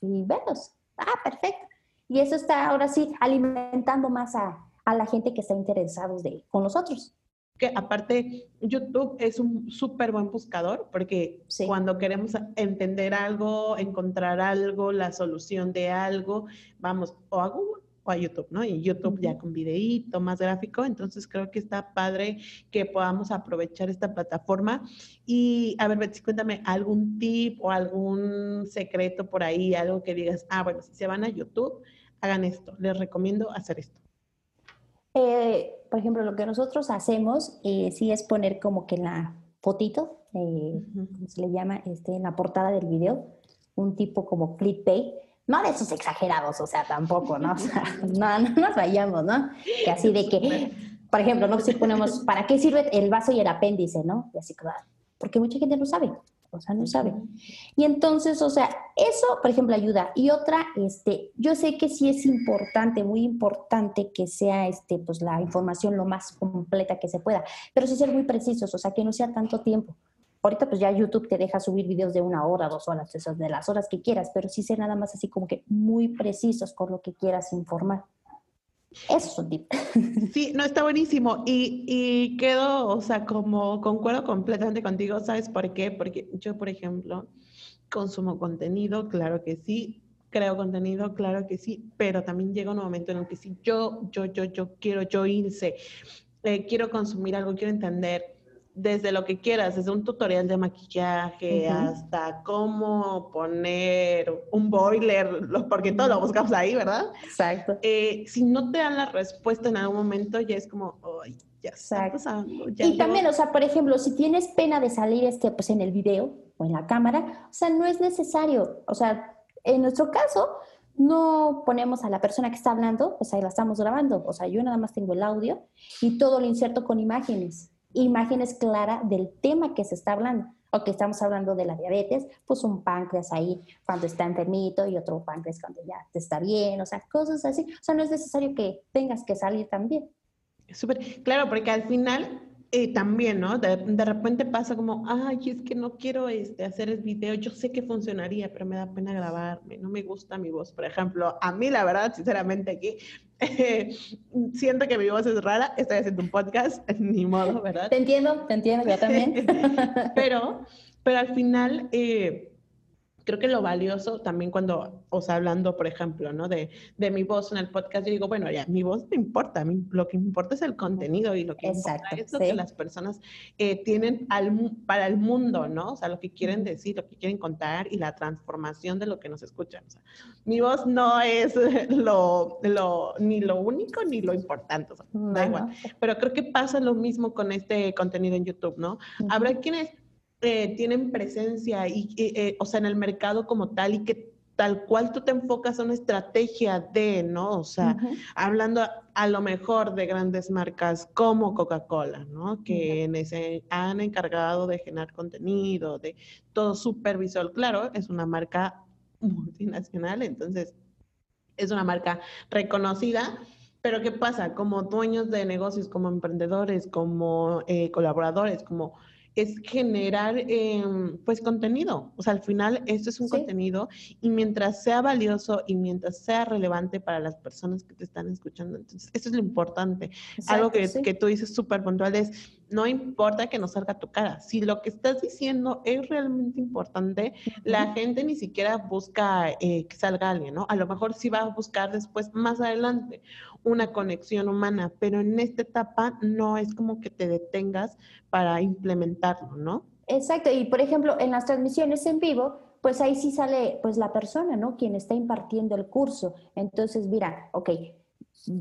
y velos. Ah, perfecto. Y eso está ahora sí alimentando más a, la gente que está interesada de, con nosotros. Que aparte, YouTube es un súper buen buscador porque cuando queremos entender algo, encontrar algo, la solución de algo, vamos o a Google a YouTube, ¿no? Y YouTube ya con videíto, más gráfico, entonces creo que está padre que podamos aprovechar esta plataforma. Y a ver, Betsy, cuéntame algún tip o algún secreto por ahí, algo que digas, ah, bueno, si se van a YouTube, hagan esto, les recomiendo hacer esto. Eh, por ejemplo, lo que nosotros hacemos eh, sí es poner como que la fotito, eh, se le llama este, en la portada del video, un tipo como clickbait, no de esos exagerados, o sea, tampoco, ¿no? O sea, no, no nos vayamos, ¿no? Que así de que, por ejemplo, ¿no? Si ponemos, ¿para qué sirve el vaso y el apéndice, no? Y así, claro, porque mucha gente no sabe, o sea, no sabe. Y entonces, o sea, eso, por ejemplo, ayuda. Y otra, este, yo sé que sí es importante, muy importante que sea, este, pues, la información lo más completa que se pueda, pero sí ser muy precisos, o sea, que no sea tanto tiempo. Ahorita pues ya YouTube te deja subir videos de una hora, dos horas, de las horas que quieras, pero sí ser nada más así como que muy precisos con lo que quieras informar. Eso es Sí, no, está buenísimo. Y, y quedo, o sea, como concuerdo completamente contigo, ¿sabes por qué? Porque yo, por ejemplo, consumo contenido, claro que sí, creo contenido, claro que sí, pero también llega un momento en el que sí, yo, yo, yo, yo quiero, yo irse, eh, quiero consumir algo, quiero entender, desde lo que quieras, desde un tutorial de maquillaje hasta cómo poner un boiler, porque todo lo buscamos ahí, ¿verdad? Exacto. Eh, si no te dan la respuesta en algún momento, ya es como, ay, ya está y también, o sea, por ejemplo, si tienes pena de salir este, pues en el video o en la cámara, o sea, no es necesario. O sea, en nuestro caso, no ponemos a la persona que está hablando, pues ahí la estamos grabando. O sea, yo nada más tengo el audio y todo lo inserto con imágenes. Imágenes claras del tema que se está hablando. O que estamos hablando de la diabetes, pues un páncreas ahí cuando está enfermito y otro páncreas cuando ya está bien, o sea, cosas así. O sea, no es necesario que tengas que salir también. Súper, claro, porque al final eh, también, ¿no? De, repente pasa como, ay, es que no quiero este, hacer el video, yo sé que funcionaría, pero me da pena grabarme, no me gusta mi voz, por ejemplo. A mí, la verdad, sinceramente, aquí siento que mi voz es rara, estoy haciendo un podcast, ni modo, ¿verdad? Te entiendo, te entiendo, yo también. pero, pero al final... Eh, creo que lo valioso también cuando, o sea, hablando, por ejemplo, ¿no? De, de mi voz en el podcast, yo digo, bueno, ya, mi voz no importa, lo que importa es el contenido y lo que importa es lo que las personas eh, tienen al, para el mundo, ¿no? O sea, lo que quieren decir, lo que quieren contar y la transformación de lo que nos escuchan. O sea, mi voz no es lo, lo, ni lo único ni lo importante, o sea, da igual. Pero creo que pasa lo mismo con este contenido en YouTube, ¿no? Habrá quienes eh, tienen presencia y, eh, o sea, en el mercado como tal y que tal cual tú te enfocas a una estrategia de, ¿no? O sea, hablando a, lo mejor de grandes marcas como Coca-Cola, ¿no? Que se han encargado de generar contenido, de todo supervisor. Claro, es una marca multinacional, entonces es una marca reconocida, pero ¿qué pasa? Como dueños de negocios, como emprendedores, como eh, colaboradores, como es generar em, pues contenido. O sea, al final esto es un contenido y mientras sea valioso y mientras sea relevante para las personas que te están escuchando, entonces eso es lo importante. Algo que, que tú dices súper puntual es, no importa que no salga tu cara, si lo que estás diciendo es realmente importante, la gente ni siquiera busca eh, que salga alguien, ¿no? A lo mejor sí va a buscar después, más adelante, una conexión humana, pero en esta etapa no es como que te detengas para implementarlo, ¿no? Exacto, y por ejemplo, en las transmisiones en vivo, pues ahí sí sale pues la persona, ¿no? Quien está impartiendo el curso. Entonces, mira, ok,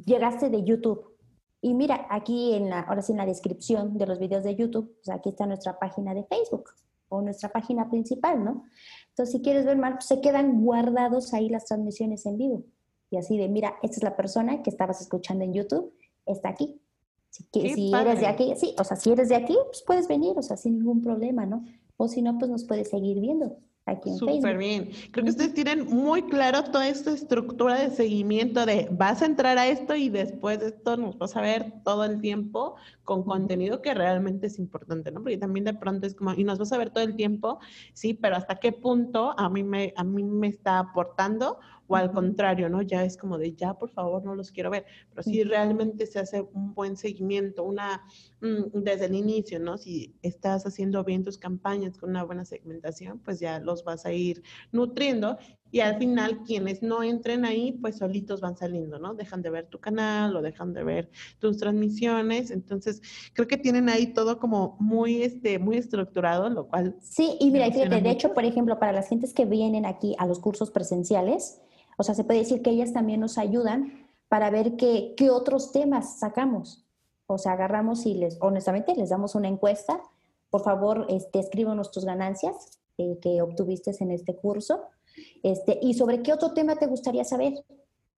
llegaste de YouTube, y mira, aquí en la, ahora sí en la descripción de los videos de YouTube, pues aquí está nuestra página de Facebook o nuestra página principal, ¿no? Entonces, si quieres ver más, pues se quedan guardados ahí las transmisiones en vivo. Y así de, mira, esta es la persona que estabas escuchando en YouTube, está aquí. Si, si eres de aquí, sí, o sea, si eres de aquí, pues puedes venir, o sea, sin ningún problema, ¿no? O si no, pues nos puedes seguir viendo. Súper bien. Creo que ustedes tienen muy claro toda esta estructura de seguimiento de vas a entrar a esto y después de esto nos vas a ver todo el tiempo con contenido que realmente es importante, ¿no? Porque también de pronto es como, y nos vas a ver todo el tiempo, sí, pero hasta qué punto a mí me, a mí me está aportando o al contrario, ¿no? Ya es como de, ya por favor no los quiero ver, pero si realmente se hace un buen seguimiento, una, mm, desde el inicio, ¿no? Si estás haciendo bien tus campañas con una buena segmentación, pues ya los vas a ir nutriendo y al final quienes no entren ahí, pues solitos van saliendo, ¿no? Dejan de ver tu canal o dejan de ver tus transmisiones. Entonces, creo que tienen ahí todo como muy, este, muy estructurado, lo cual... Sí, y mira, fíjate, de hecho, por ejemplo, para las gentes que vienen aquí a los cursos presenciales, o sea, se puede decir que ellas también nos ayudan para ver qué, qué otros temas sacamos. O sea, agarramos y les, honestamente, les damos una encuesta. Por favor, este, escríbanos tus ganancias eh, que obtuviste en este curso. Este, y sobre qué otro tema te gustaría saber.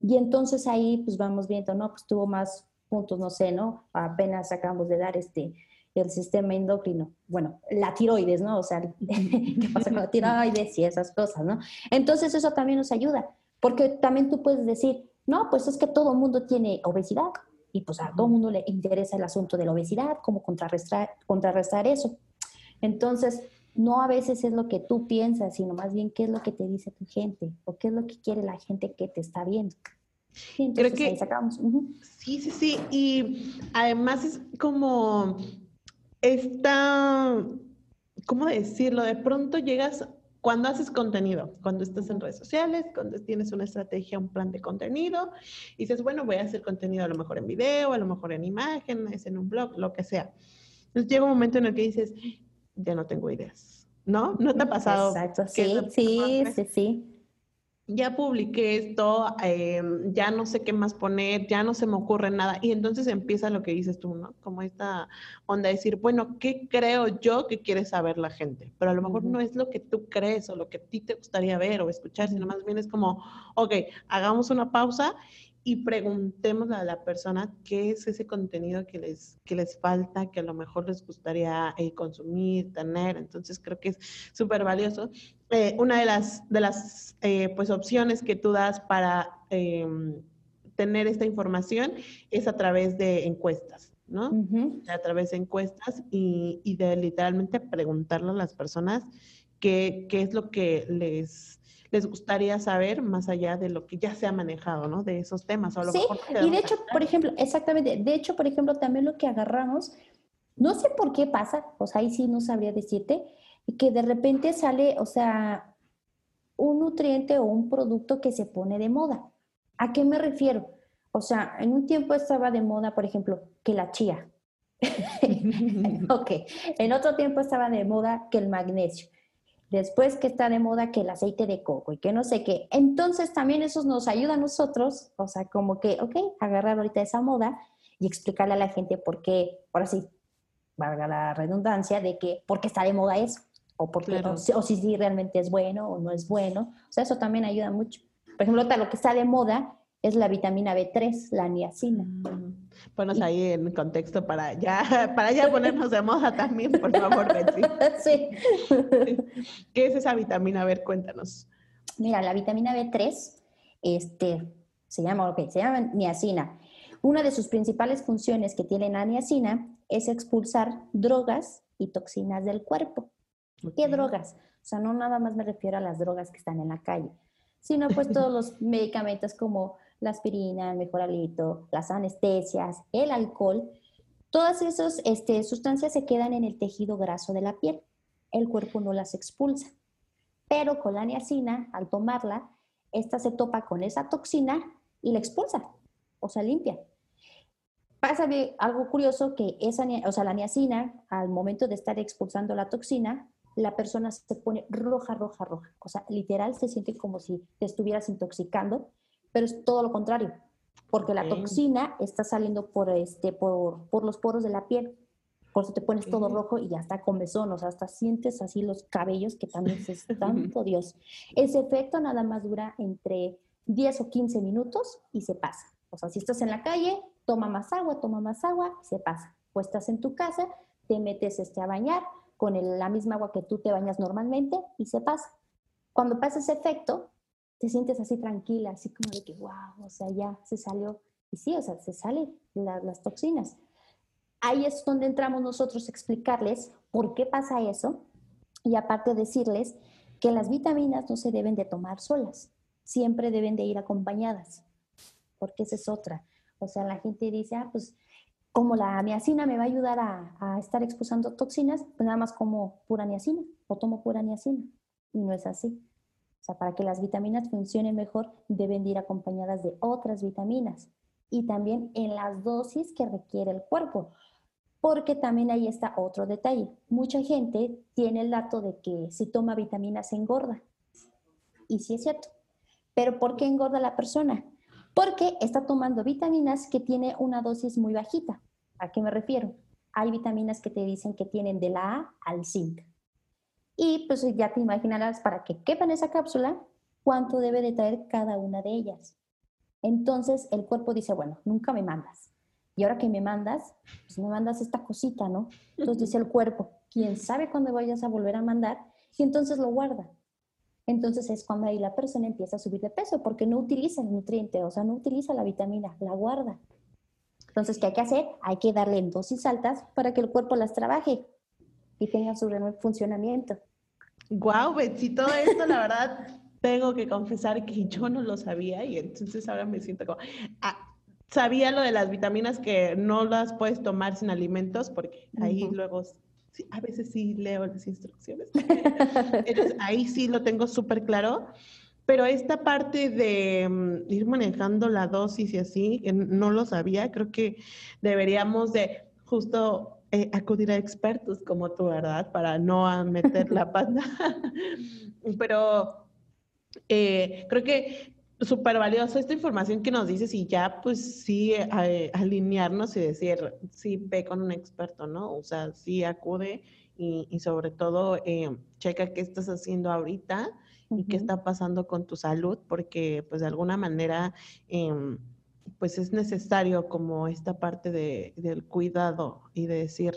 Y entonces ahí pues vamos viendo, ¿no? Pues tuvo más puntos, no sé, ¿no? Apenas acabamos de dar este, el sistema endocrino. Bueno, la tiroides, ¿no? O sea, ¿qué pasa con la tiroides y esas cosas, ¿no? Entonces eso también nos ayuda. Porque también tú puedes decir, no, pues es que todo el mundo tiene obesidad y pues a todo el mundo le interesa el asunto de la obesidad, cómo contrarrestar, contrarrestar eso. Entonces, no a veces es lo que tú piensas, sino más bien qué es lo que te dice tu gente o qué es lo que quiere la gente que te está viendo. entonces que, ahí sacamos. Sí, sí, sí. Y además es como esta, ¿cómo decirlo? De pronto llegas cuando haces contenido, cuando estás en redes sociales, cuando tienes una estrategia, un plan de contenido, y dices, bueno, voy a hacer contenido a lo mejor en video, a lo mejor en imágenes, en un blog, lo que sea. Entonces llega un momento en el que dices, ya no tengo ideas, ¿no? ¿No te ha pasado? Exacto, sí, sí, sí, sí. Ya publiqué esto, em, ya no sé qué más poner, ya no se me ocurre nada. Y entonces empieza lo que dices tú, ¿no? Como esta onda de decir, bueno, ¿qué creo yo que quiere saber la gente? Pero a lo mejor no es lo que tú crees o lo que a ti te gustaría ver o escuchar, sino más bien es como, ok, hagamos una pausa y preguntémosle a la persona qué es ese contenido que les, que les falta, que a lo mejor les gustaría eh, consumir, tener. Entonces creo que es súper valioso. Eh, una de las, de las eh, pues, opciones que tú das para em, tener esta información es a través de encuestas, ¿no? A través de encuestas y, y, de literalmente preguntarle a las personas qué, qué es lo que les les gustaría saber más allá de lo que ya se ha manejado, ¿no? De esos temas. sí, y de hecho, por ejemplo, exactamente, de hecho, por ejemplo, también lo que agarramos, no sé por qué pasa, o sea, ahí sí no sabría decirte, que de repente sale, o sea, un nutriente o un producto que se pone de moda. ¿A qué me refiero? O sea, en un tiempo estaba de moda, por ejemplo, que la chía. ok, en otro tiempo estaba de moda que el magnesio después que está de moda que el aceite de coco y que no sé qué. Entonces también eso nos ayuda a nosotros, o sea, como que, ok, agarrar ahorita esa moda y explicarle a la gente por qué, ahora sí, valga la redundancia, de que, por qué está de moda eso, o, por o, si, si realmente es bueno o no es bueno. O sea, eso también ayuda mucho. Por ejemplo, lo que está de moda es la vitamina B3, la niacina. Mm. Ponos ahí en contexto para ya, para ya ponernos de moda también, por favor, Betsy. Sí. ¿Qué es esa vitamina? A ver, cuéntanos. Mira, la vitamina B3 este, se llama, okay, se llama niacina. Una de sus principales funciones que tiene la niacina es expulsar drogas y toxinas del cuerpo. ¿Qué drogas? O sea, no nada más me refiero a las drogas que están en la calle, sino pues todos los medicamentos como la aspirina, el mejoralito, las anestesias, el alcohol, todas esas este, sustancias se quedan en el tejido graso de la piel. El cuerpo no las expulsa. Pero con la niacina, al tomarla, esta se topa con esa toxina y la expulsa, o sea, limpia. Pasa algo curioso que esa, o sea, la niacina, al momento de estar expulsando la toxina, la persona se pone roja, roja, roja. O sea, literal se siente como si te estuvieras intoxicando pero es todo lo contrario, porque la toxina está saliendo por, este, por, por los poros de la piel. Por eso te pones todo rojo y ya está comezón, o sea, hasta sientes así los cabellos que también se tanto Dios. Ese efecto nada más dura entre 10 o 15 minutos y se pasa. O sea, si estás en la calle, toma más agua, toma más agua, se pasa. O estás en tu casa, te metes este, a bañar con la misma agua que tú te bañas normalmente y se pasa. Cuando pasa ese efecto, te sientes así tranquila, así como de que, wow, o sea, ya se salió. Y sí, o sea, se salen las toxinas. Ahí es donde entramos nosotros a explicarles por qué pasa eso y aparte decirles que las vitaminas no se deben de tomar solas, siempre deben de ir acompañadas, porque esa es otra. O sea, la gente dice, ah, pues como la niacina me va a ayudar a, a estar expulsando toxinas, pues nada más como pura niacina o tomo pura niacina. Y no es así. O sea, para que las vitaminas funcionen mejor, deben ir acompañadas de otras vitaminas y también en las dosis que requiere el cuerpo. Porque también ahí está otro detalle. Mucha gente tiene el dato de que si toma vitaminas se engorda. Y sí es cierto. Pero ¿por qué engorda la persona? Porque está tomando vitaminas que tiene una dosis muy bajita. ¿A qué me refiero? Hay vitaminas que te dicen que tienen de la A al zinc. Y pues ya te imaginarás, para que quepa en esa cápsula, cuánto debe de traer cada una de ellas. Entonces el cuerpo dice, bueno, nunca me mandas. Y ahora que me mandas, pues me mandas esta cosita, ¿no? Entonces dice el cuerpo, quién sabe cuándo vayas a volver a mandar, y entonces lo guarda. Entonces es cuando ahí la persona empieza a subir de peso porque no utiliza el nutriente, o sea, no utiliza la vitamina, la guarda. Entonces, ¿qué hay que hacer? Hay que darle en dosis altas para que el cuerpo las trabaje y tenga su funcionamiento. Wow, Betsy, todo esto, la verdad, tengo que confesar que yo no lo sabía y entonces ahora me siento como... Ah, sabía lo de las vitaminas que no las puedes tomar sin alimentos porque ahí luego a veces sí leo las instrucciones. Entonces, ahí sí lo tengo súper claro. Pero esta parte de mm, ir manejando la dosis y así, que no lo sabía, creo que deberíamos de justo eh, acudir a expertos como tú, ¿verdad? Para no meter la pata. Pero eh, creo que súper valioso esta información que nos dices y ya pues sí eh, alinearnos y decir, sí ve con un experto, ¿no? O sea, sí acude y, sobre todo eh, checa qué estás haciendo ahorita y qué está pasando con tu salud, porque pues de alguna manera em, pues es necesario como esta parte de, del cuidado y de decir,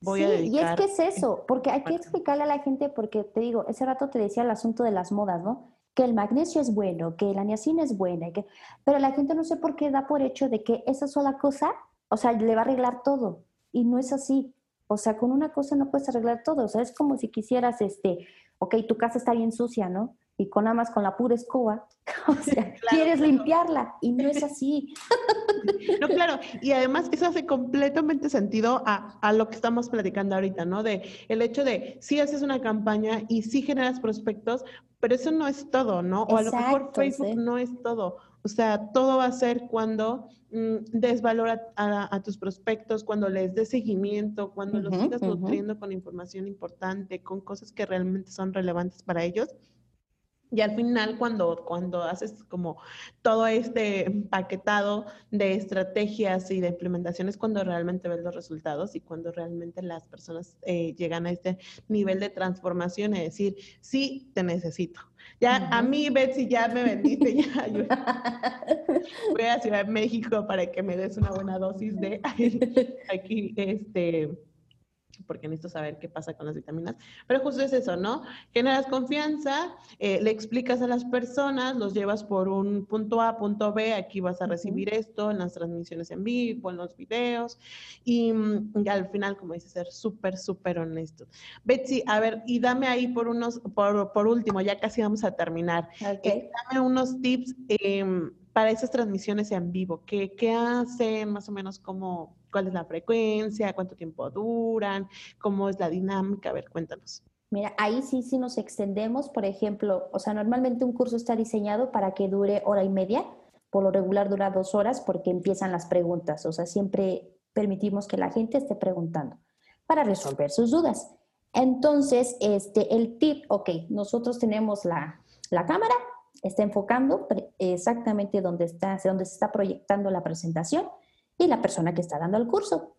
voy a dedicar... Y es que es eso, porque hay que explicarle a la gente, porque te digo, ese rato te decía el asunto de las modas, ¿no? que el magnesio es bueno, que la niacina es buena, que... pero la gente no sé por qué da por hecho de que esa sola cosa, o sea, le va a arreglar todo. Y no es así. O sea, con una cosa no puedes arreglar todo. O sea, es como si quisieras, este, ok, tu casa está bien sucia, ¿no? Y con nada más con la pura escoba, o sea, quieres limpiarla y no es así. No, claro, y además eso hace completamente sentido a, a, lo que estamos platicando ahorita, ¿no? De el hecho de si haces una campaña y si generas prospectos, pero eso no es todo, ¿no? O a lo mejor Facebook no es todo. O sea, todo va a ser cuando mm, desvalora a, tus prospectos, cuando les des seguimiento, cuando los sigas nutriendo con información importante, con cosas que realmente son relevantes para ellos. Y al final, cuando, cuando haces como todo este empaquetado de estrategias y de implementaciones, cuando realmente ves los resultados y cuando realmente las personas eh, llegan a este nivel de transformación y decir, sí, te necesito. Ya a mí, Betsy, ya me vendiste, ya voy a Ciudad de México para que me des una buena dosis de aquí, este, porque necesito saber qué pasa con las vitaminas. Pero justo es eso, ¿no? Generas confianza, eh, le explicas a las personas, los llevas por un punto A, punto B, aquí vas a recibir esto en las transmisiones en vivo, en los videos, y, mm, al final, como dices, ser súper, súper honesto. Betsy, a ver, y dame ahí por unos, por, por último, ya casi vamos a terminar. Eh, dame unos tips em, para esas transmisiones en vivo. ¿Qué, qué hacen? Más o menos cómo cuál es la frecuencia, cuánto tiempo duran, cómo es la dinámica. A ver, cuéntanos. Mira, ahí sí, sí nos extendemos, por ejemplo, o sea, normalmente un curso está diseñado para que dure hora y media, por lo regular dura dos horas porque empiezan las preguntas, o sea, siempre permitimos que la gente esté preguntando para resolver sus dudas. Entonces, este, el tip, ok, nosotros tenemos la, la cámara, está enfocando exactamente donde, está, donde se está proyectando la presentación y la persona que está dando el curso.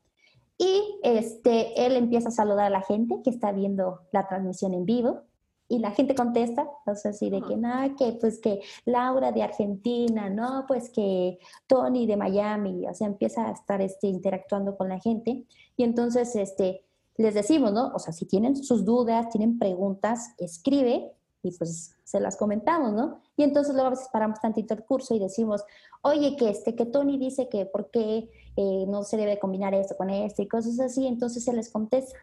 Y este, él empieza a saludar a la gente que está viendo la transmisión en vivo y la gente contesta, o sea, así de que, nada, que pues que Laura de Argentina, no, pues que Tony de Miami, o sea, empieza a estar este, interactuando con la gente y entonces este, les decimos, ¿no? O sea, si tienen sus dudas, tienen preguntas, escribe y pues se las comentamos, ¿no? Y entonces luego a veces paramos tantito el curso y decimos, oye, que este, que Tony dice que por qué eh, no se debe combinar esto con esto y cosas así, entonces se les contesta.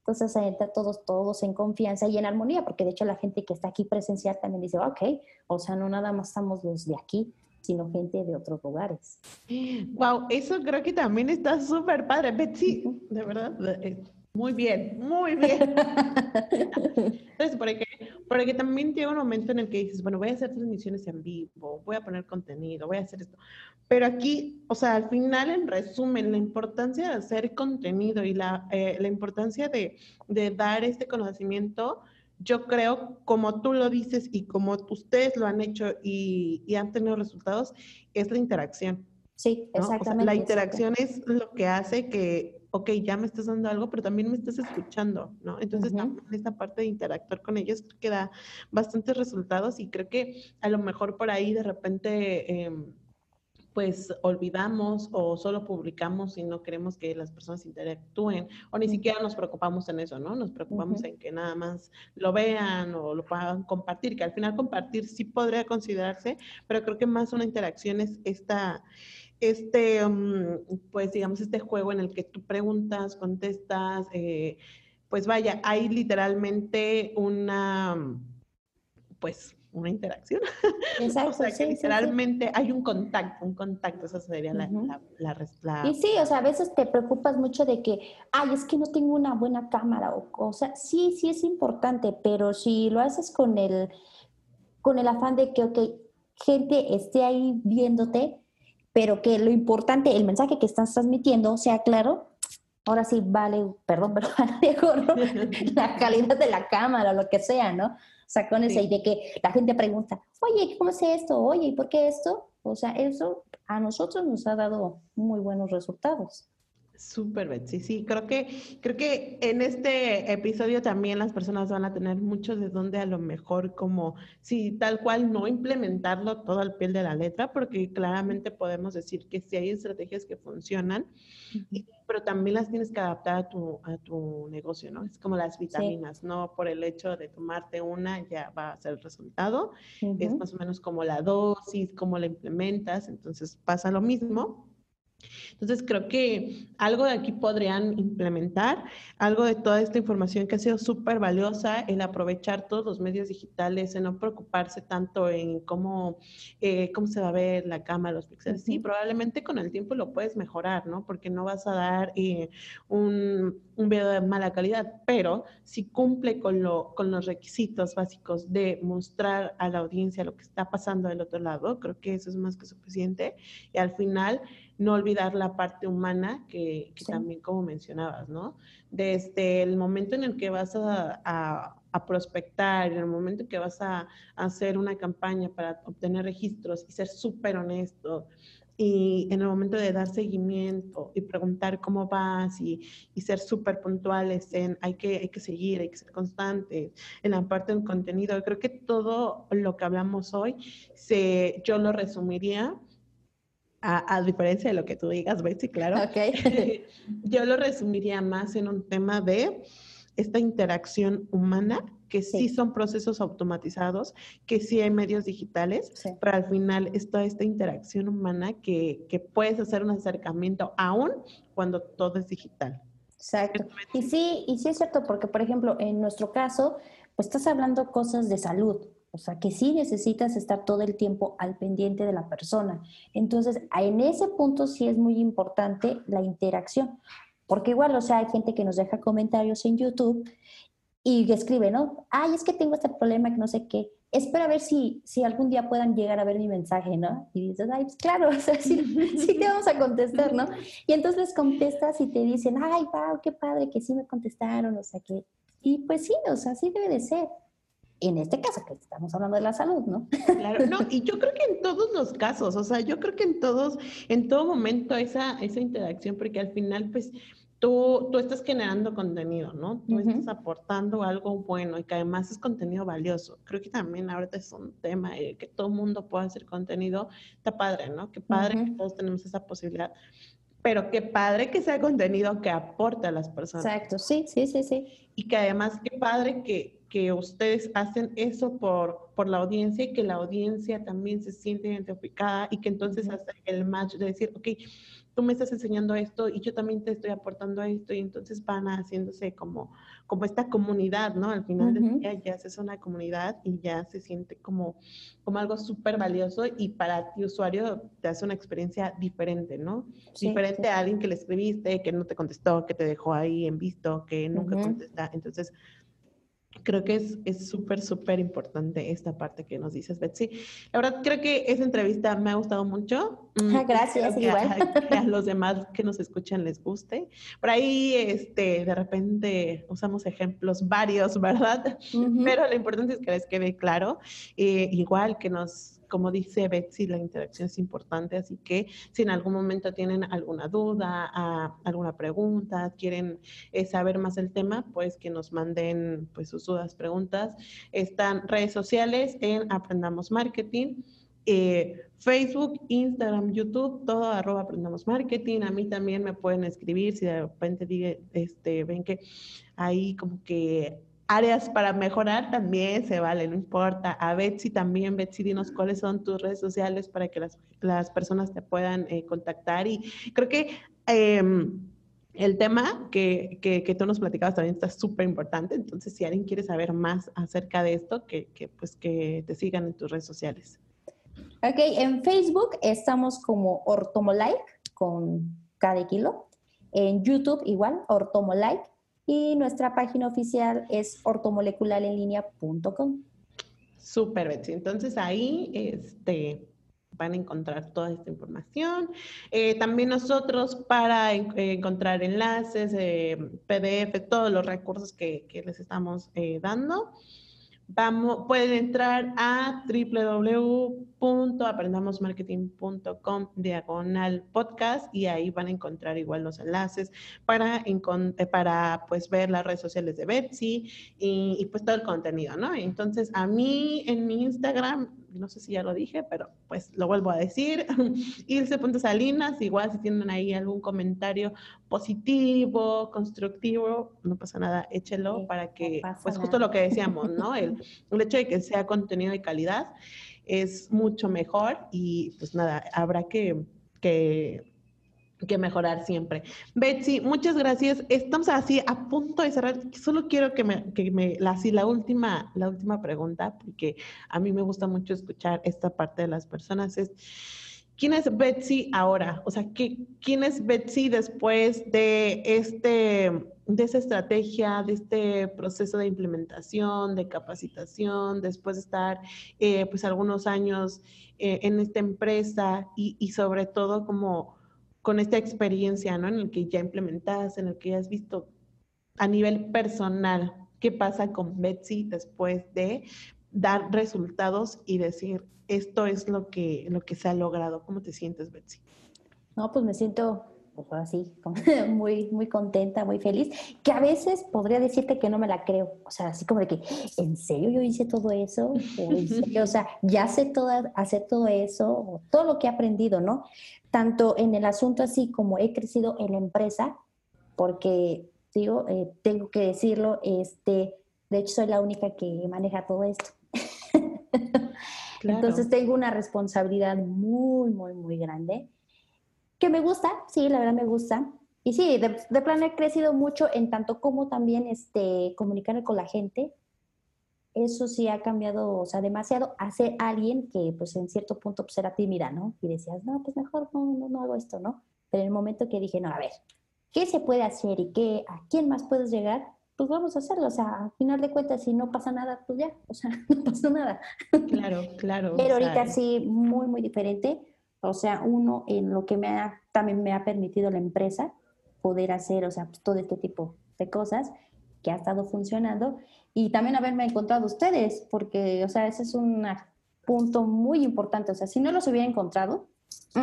Entonces entra todos, todos en confianza y en armonía, porque de hecho la gente que está aquí presencial también dice, ok, o sea, no nada más estamos los de aquí, sino gente de otros lugares. Wow, eso creo que también está súper padre. Betsy, de verdad, eh, muy bien, muy bien. Entonces, porque, porque también llega un momento en el que dices, bueno, voy a hacer transmisiones en vivo, voy a poner contenido, voy a hacer esto. Pero aquí, o sea, al final, en resumen, la importancia de hacer contenido y la, eh, la importancia de, de dar este conocimiento, yo creo, como tú lo dices y como ustedes lo han hecho y, y han tenido resultados, es la interacción. Sí, exactamente. la interacción es lo que hace que, ok, ya me estás dando algo, pero también me estás escuchando, ¿no? Entonces, esta parte de interactuar con ellos creo que da bastantes resultados y creo que a lo mejor por ahí de repente... Em, pues olvidamos o solo publicamos y no queremos que las personas interactúen o ni siquiera nos preocupamos en eso, ¿no? Nos preocupamos en que nada más lo vean o lo puedan compartir, que al final compartir sí podría considerarse, pero creo que más una interacción es esta, este, mm, pues digamos, este juego en el que tú preguntas, contestas, eh, pues vaya, hay literalmente una, pues, una interacción. Exacto. o sea, que literalmente hay un contacto, un contacto, esa sería la, la, Y sí, o sea, a veces te preocupas mucho de que, ay, es que no tengo una buena cámara o cosa. Sí, sí es importante, pero si lo haces con el, con el afán de que, ok, gente esté ahí viéndote, pero que lo importante, el mensaje que estás transmitiendo sea claro, ahora sí vale, perdón, pero vale gorro la calidad de la cámara, lo que sea, ¿no? O sea, con esa de que la gente pregunta, oye, ¿cómo es esto? Oye, ¿y por qué esto? O sea, eso a nosotros nos ha dado muy buenos resultados. Súper, Betsy. Sí, creo que, creo que en este episodio también las personas van a tener mucho de dónde a lo mejor como, si tal cual no implementarlo todo al pie de la letra, porque claramente podemos decir que sí hay estrategias que funcionan, pero también las tienes que adaptar a tu, a tu negocio, ¿no? Es como las vitaminas, no por el hecho de tomarte una ya va a ser el resultado, es más o menos como la dosis, cómo la implementas, entonces pasa lo mismo entonces creo que algo de aquí podrían implementar, algo de toda esta información que ha sido súper valiosa, el aprovechar todos los medios digitales, en no preocuparse tanto en cómo, eh, cómo se va a ver la cámara, los píxeles. Sí, probablemente con el tiempo lo puedes mejorar, ¿no? Porque no vas a dar eh, un, un, video de mala calidad, pero si cumple con, lo, con los requisitos básicos de mostrar a la audiencia lo que está pasando del otro lado, creo que eso es más que suficiente. Y al final no olvidar la parte humana que, también como mencionabas, ¿no? Desde el momento en el que vas a, a, prospectar, en el momento en que vas a, hacer una campaña para obtener registros y ser súper honesto, y en el momento de dar seguimiento y preguntar cómo vas y, y ser súper puntuales en hay que, hay que seguir, hay que ser constantes en la parte del contenido. Creo que todo lo que hablamos hoy, se, yo lo resumiría a, diferencia de lo que tú digas, Betsy, claro. Okay. Yo lo resumiría más en un tema de esta interacción humana, que sí, son procesos automatizados, que sí hay medios digitales, pero al final es toda esta interacción humana que, que puedes hacer un acercamiento aún cuando todo es digital. Exacto. Y sí, y sí es cierto, porque por ejemplo, en nuestro caso, pues estás hablando cosas de salud, o sea, que sí necesitas estar todo el tiempo al pendiente de la persona. Entonces, en ese punto sí es muy importante la interacción, porque igual, o sea, hay gente que nos deja comentarios en YouTube y escribe, ¿no? Ay, es que tengo este problema que no sé qué. Espera a ver si, si algún día puedan llegar a ver mi mensaje, ¿no? Y dices, ay, pues claro, o sea, sí, sí, te vamos a contestar, ¿no? Y entonces les contestas y te dicen, ay, wow, qué padre que sí me contestaron, o sea, que... Y pues sí, o sea, sí debe de ser en este caso que estamos hablando de la salud, ¿no? Claro, no, y yo creo que en todos los casos, o sea, yo creo que en todos, en todo momento esa, esa interacción, porque al final, pues, tú, tú estás generando contenido, ¿no? Tú estás aportando algo bueno y que además es contenido valioso. Creo que también ahorita es un tema que todo el mundo pueda hacer contenido, está padre, ¿no? Qué padre que todos tenemos esa posibilidad pero qué padre que sea contenido que aporte a las personas. Exacto, sí, sí, sí, sí. Y que además qué padre que, que ustedes hacen eso por, por la audiencia y que la audiencia también se siente identificada y que entonces hace el match de decir, ok, tú me estás enseñando esto y yo también te estoy aportando esto y entonces van haciéndose como, como esta comunidad, ¿no? Al final del día ya se es una comunidad y ya se siente como, como algo súper valioso y para ti usuario te hace una experiencia diferente, ¿no? diferente a alguien que le escribiste, que no te contestó, que te dejó ahí en visto, que nunca contesta. Entonces, Creo que es súper, súper importante esta parte que nos dices, Betsy. La verdad, creo que esa entrevista me ha gustado mucho. Mm, ah, gracias, igual. A, los demás que nos escuchan les guste. Por ahí, este, de repente usamos ejemplos varios, ¿verdad? Pero lo importante es que les quede claro. Eh, igual que nos como dice Betsy, la interacción es importante, así que si en algún momento tienen alguna duda, alguna pregunta, quieren eh, saber más del tema, pues que nos manden pues, sus dudas, preguntas. Están redes sociales en Aprendamos Marketing. Eh, Facebook, Instagram, YouTube, todo arroba aprendamos marketing. A mí también me pueden escribir si de repente este, ven que ahí como que áreas para mejorar también se vale, no importa. A Betsy también, Betsy, dinos cuáles son tus redes sociales para que las, las personas te puedan eh, contactar. Y creo que em, el tema que, que, tú nos platicabas también está súper importante. Entonces, si alguien quiere saber más acerca de esto, que, que, pues que te sigan en tus redes sociales. Ok, en Facebook estamos como Ortomolike con cada kilo. En YouTube igual, Ortomolike y nuestra página oficial es ortomolecularenlinea.com. Súper, Betsy. Entonces ahí, este, van a encontrar toda esta información. Eh, también nosotros para encontrar enlaces, PDF, todos los recursos que, que les estamos dando. Vamos, pueden entrar a www.aprendamosmarketing.com diagonal podcast y ahí van a encontrar igual los enlaces para, eh, para pues ver las redes sociales de Betsy y, y pues todo el contenido, ¿no? Entonces a mí en mi Instagram no sé si ya lo dije, pero pues lo vuelvo a decir. Ilse.salinas, igual si tienen ahí algún comentario positivo, constructivo, no pasa nada, échelo para que, pues justo lo que decíamos, ¿no? El, el hecho de que sea contenido de calidad es mucho mejor y pues nada, habrá que, que que mejorar siempre. Betsy, muchas gracias. Estamos así a punto de cerrar. Solo quiero que me, que me la, así, la última, la última pregunta, porque a mí me gusta mucho escuchar esta parte de las personas, es ¿quién es Betsy ahora? O sea, ¿qué, ¿quién es Betsy después de este, de esa estrategia, de este proceso de implementación, de capacitación, después de estar eh, pues algunos años eh, en esta empresa y, y sobre todo como con esta experiencia, ¿no? En el que ya implementas, en el que ya has visto a nivel personal qué pasa con Betsy después de dar resultados y decir, esto es lo que, lo que se ha logrado. ¿Cómo te sientes, Betsy? No, pues me siento pues así, muy, muy contenta, muy feliz, que a veces podría decirte que no me la creo, o sea, así como de que, ¿en serio yo hice todo eso? O, sea, ya sé todo, hacer todo eso, todo lo que he aprendido, ¿no? Tanto en el asunto así como he crecido en la empresa, porque, digo, eh, tengo que decirlo, este, de hecho soy la única que maneja todo esto. Entonces tengo una responsabilidad muy, muy, muy grande que me gusta, sí, la verdad me gusta. Y sí, de, de plano he crecido mucho en tanto como también este, comunicar con la gente. Eso sí ha cambiado, o sea, demasiado a ser alguien que pues en cierto punto pues era tímida, ¿no? Y decías, no, pues mejor no, no, no hago esto, ¿no? Pero en el momento que dije, no, a ver, ¿qué se puede hacer y qué, a quién más puedes llegar? Pues vamos a hacerlo, o sea, al final de cuentas, si no pasa nada, pues ya, o sea, no pasa nada. Claro, claro. Pero ahorita sí, muy, muy diferente o sea, uno en lo que me ha, también me ha permitido la empresa poder hacer, o sea, pues, todo este tipo de cosas que ha estado funcionando y también haberme encontrado ustedes, porque, o sea, ese es un punto muy importante. O sea, si no los hubiera encontrado, o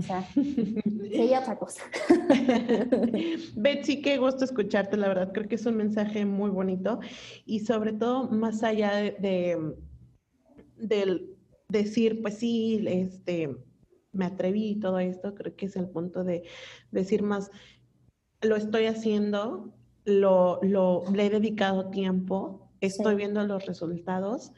sea, sería otra cosa. Betsy, qué gusto escucharte, la verdad. Creo que es un mensaje muy bonito y sobre todo más allá de del decir, pues sí, este, me atreví y todo esto, creo que es el punto de decir más, lo estoy haciendo, lo, lo le he dedicado tiempo, estoy viendo los resultados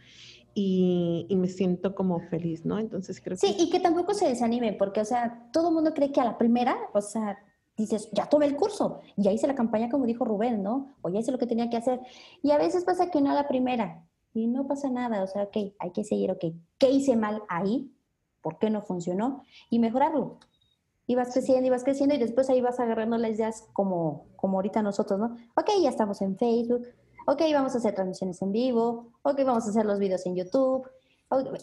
y, y, me siento como feliz, ¿no? Entonces creo que... Sí, y que tampoco se desanime, porque, o sea, todo el mundo cree que a la primera, o sea, dices, ya tomé el curso, ya hice la campaña como dijo Rubén, ¿no? O ya hice lo que tenía que hacer. Y a veces pasa que no a la primera, y no pasa nada, o sea, ok, hay que seguir, ok, ¿qué hice mal ahí? ¿Por qué no funcionó? Y mejorarlo. Y vas creciendo y vas creciendo y después ahí vas agarrando las ideas como, como ahorita nosotros, ¿no? Ok, ya estamos en Facebook, ok, vamos a hacer transmisiones en vivo, ok, vamos a hacer los videos en YouTube,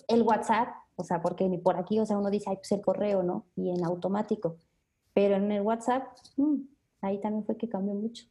el WhatsApp, o sea, porque ni por aquí, o sea, uno dice, ay, pues el correo, ¿no? Y en automático. Pero en el WhatsApp, mm, ahí también fue que cambió mucho.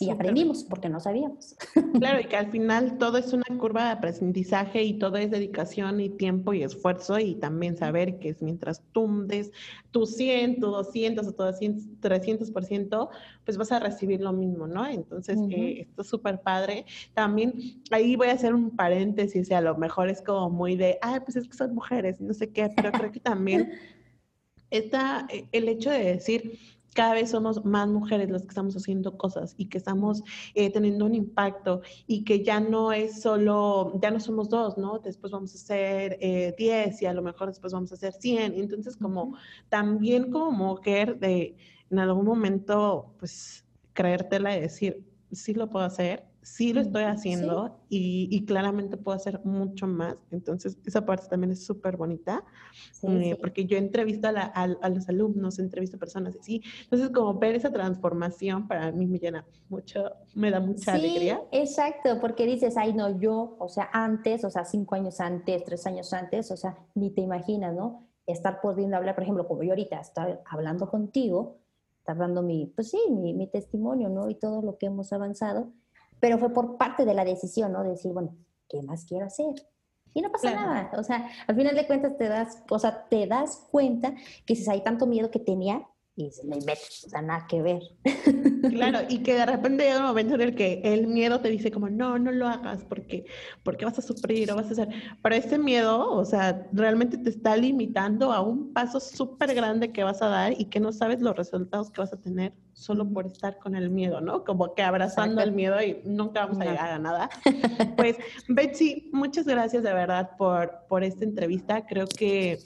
Y aprendimos porque no sabíamos. Claro, y que al final todo es una curva de aprendizaje y todo es dedicación y tiempo y esfuerzo y también saber que es mientras tú des tu 100, tu 200 o tu 300%, pues vas a recibir lo mismo, ¿no? Entonces, eh, esto es súper padre. También ahí voy a hacer un paréntesis y a lo mejor es como muy de, ay, pues es que son mujeres, no sé qué, pero creo que también está eh, el hecho de decir, cada vez somos más mujeres las que estamos haciendo cosas y que estamos eh, teniendo un impacto y que ya no es solo, ya no somos dos, ¿no? Después vamos a ser 10 eh, y a lo mejor después vamos a ser 100. Entonces, como también como mujer de en algún momento, pues creértela y decir, sí lo puedo hacer, sí lo estoy haciendo y, claramente puedo hacer mucho más. Entonces, esa parte también es súper bonita, eh, porque yo entrevisto a, a, los alumnos, entrevisto a personas así. Entonces, como ver esa transformación para mí me llena mucho, me da mucha alegría. Exacto, porque dices, ay, no, yo, o sea, antes, o sea, cinco años antes, tres años antes, o sea, ni te imaginas, ¿no? Estar pudiendo hablar, por ejemplo, como yo ahorita estoy hablando contigo, estar dando mi, pues sí, mi, mi testimonio, ¿no? Y todo lo que hemos avanzado pero fue por parte de la decisión, ¿no? De decir, bueno, ¿qué más quiero hacer? Y no pasa nada, o sea, al final de cuentas te das, o sea, te das cuenta que si hay tanto miedo que tenía y se me metes, o sea, nada que ver. Claro, y que de repente llega un momento en el que el miedo te dice como, no, no lo hagas porque, porque vas a sufrir o vas a hacer, pero ese miedo, o sea, realmente te está limitando a un paso súper grande que vas a dar y que no sabes los resultados que vas a tener solo por estar con el miedo, ¿no? Como que abrazando el miedo y nunca vamos a llegar a nada. Pues, Betsy, muchas gracias de verdad por, por esta entrevista. Creo que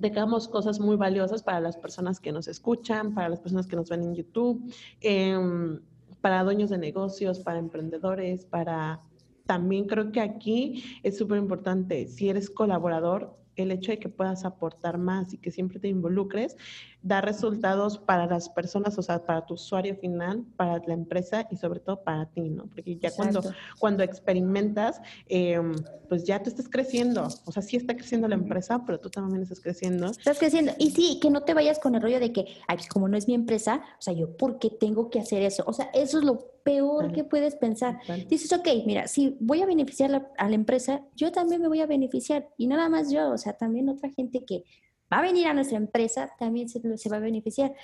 dejamos cosas muy valiosas para las personas que nos escuchan, para las personas que nos ven en YouTube, em, para dueños de negocios, para emprendedores, para... También creo que aquí es súper importante, si eres colaborador, el hecho de que puedas aportar más y que siempre te involucres, da resultados para las personas, o sea, para tu usuario final, para la empresa y sobre todo para ti, ¿no? Porque ya cuando, cuando experimentas, em, pues ya tú estás creciendo, o sea, sí está creciendo la empresa, pero tú también estás creciendo. Estás creciendo. Y sí, que no te vayas con el rollo de que, ay, pues como no es mi empresa, o sea, yo, ¿por qué tengo que hacer eso? O sea, eso es lo peor que puedes pensar. Dices, ok, mira, si voy a beneficiar a la empresa, yo también me voy a beneficiar. Y nada más yo, o sea, también otra gente que va a venir a nuestra empresa también se, se va a beneficiar.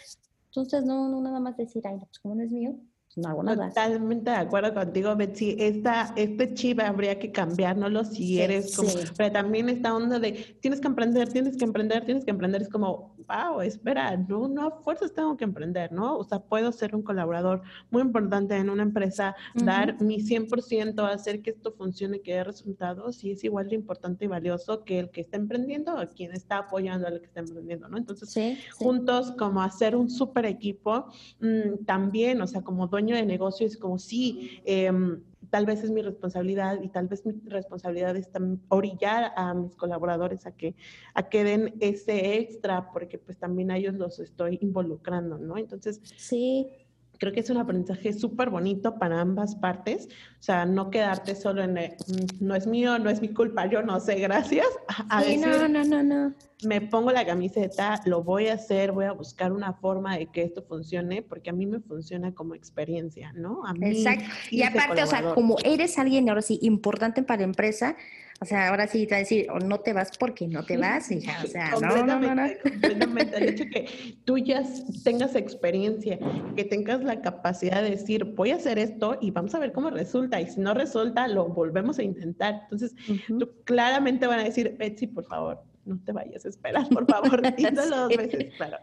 Entonces, no, no nada más decir, ay, pues como no es mío, Totalmente de acuerdo contigo, Betsy. Esta, este chip habría que cambiárnoslo si eres como. Pero también esta onda de tienes que emprender, tienes que emprender, tienes que emprender. Es como, wow, espera, no, no a fuerzas tengo que emprender, ¿no? O sea, puedo ser un colaborador muy importante en una empresa, dar mi 100%, hacer que esto funcione, que dé resultados, y es igual de importante y valioso que el que está emprendiendo o quien está apoyando al que está emprendiendo, ¿no? Entonces, juntos, como hacer un super equipo, mm, también, o sea, como de negocio es como, sí, em, tal vez es mi responsabilidad y tal vez mi responsabilidad es orillar a mis colaboradores a que, a que den ese extra, porque pues también a ellos los estoy involucrando, ¿no? Entonces, sí creo que es un aprendizaje súper bonito para ambas partes. O sea, no quedarte solo en, mm, no es mío, no es mi culpa, yo no sé, gracias. A sí, no, no, no, no. Me pongo la camiseta, lo voy a hacer, voy a buscar una forma de que esto funcione, porque a mí me funciona como experiencia, ¿no? A mí, Exacto. Y aparte, o sea, como eres alguien ahora sí importante para la empresa, o sea, ahora sí te va a decir, o no te vas porque no te vas, hija. O sea, no, no, no, no. Completamente. El hecho que tú ya tengas experiencia, que tengas la capacidad de decir, voy a hacer esto y vamos a ver cómo resulta. Y si no resulta, lo volvemos a intentar. Entonces, tú claramente van a decir, Betsy, por favor, no te vayas a esperar, por favor, díselo dos veces. Pero,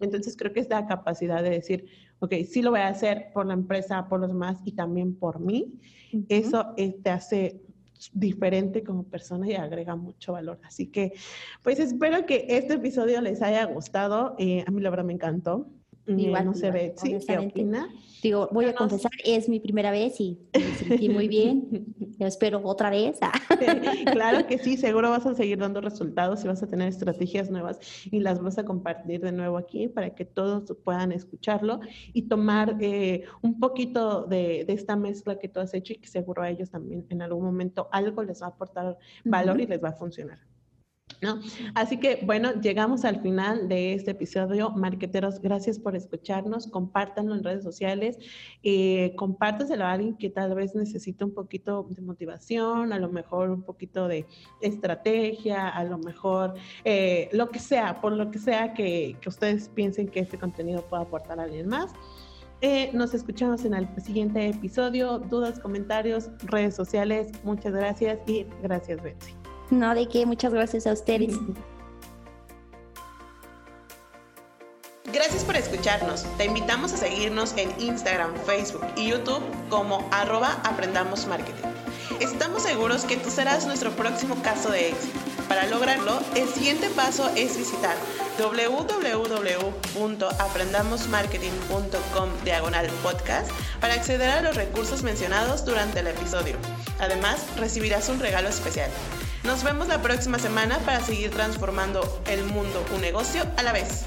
entonces, creo que es la capacidad de decir, ok, sí lo voy a hacer por la empresa, por los demás y también por mí. Eso eh, te hace diferente como persona y agrega mucho valor. Así que, pues espero que este episodio les haya gustado. Eh, a mí la verdad me encantó. Igual, no se ve, ¿sí? ¿Qué opina? Digo, voy a confesar, es mi primera vez y me sentí muy bien. Yo espero otra vez. claro que sí, seguro vas a seguir dando resultados y vas a tener estrategias nuevas y las vas a compartir de nuevo aquí para que todos puedan escucharlo y tomar eh, un poquito de, esta mezcla que tú has hecho y que seguro a ellos también en algún momento algo les va a aportar valor y les va a funcionar. ¿No? Así que bueno, llegamos al final de este episodio. Marqueteros, gracias por escucharnos. Compártanlo en redes sociales. Eh, compártaselo a alguien que tal vez necesite un poquito de motivación, a lo mejor un poquito de estrategia, a lo mejor eh, lo que sea, por lo que sea que, ustedes piensen que este contenido pueda aportar a alguien más. Eh, nos escuchamos en el siguiente episodio. Dudas, comentarios, redes sociales. Muchas gracias y gracias, Betsy. No, de qué, muchas gracias a ustedes. Gracias por escucharnos. Te invitamos a seguirnos en Instagram, Facebook y YouTube como arroba aprendamos marketing. Estamos seguros que tú serás nuestro próximo caso de éxito. Para lograrlo, el siguiente paso es visitar www.aprendamosmarketing.com diagonal podcast para acceder a los recursos mencionados durante el episodio. Además, recibirás un regalo especial. Nos vemos la próxima semana para seguir transformando el mundo un negocio a la vez.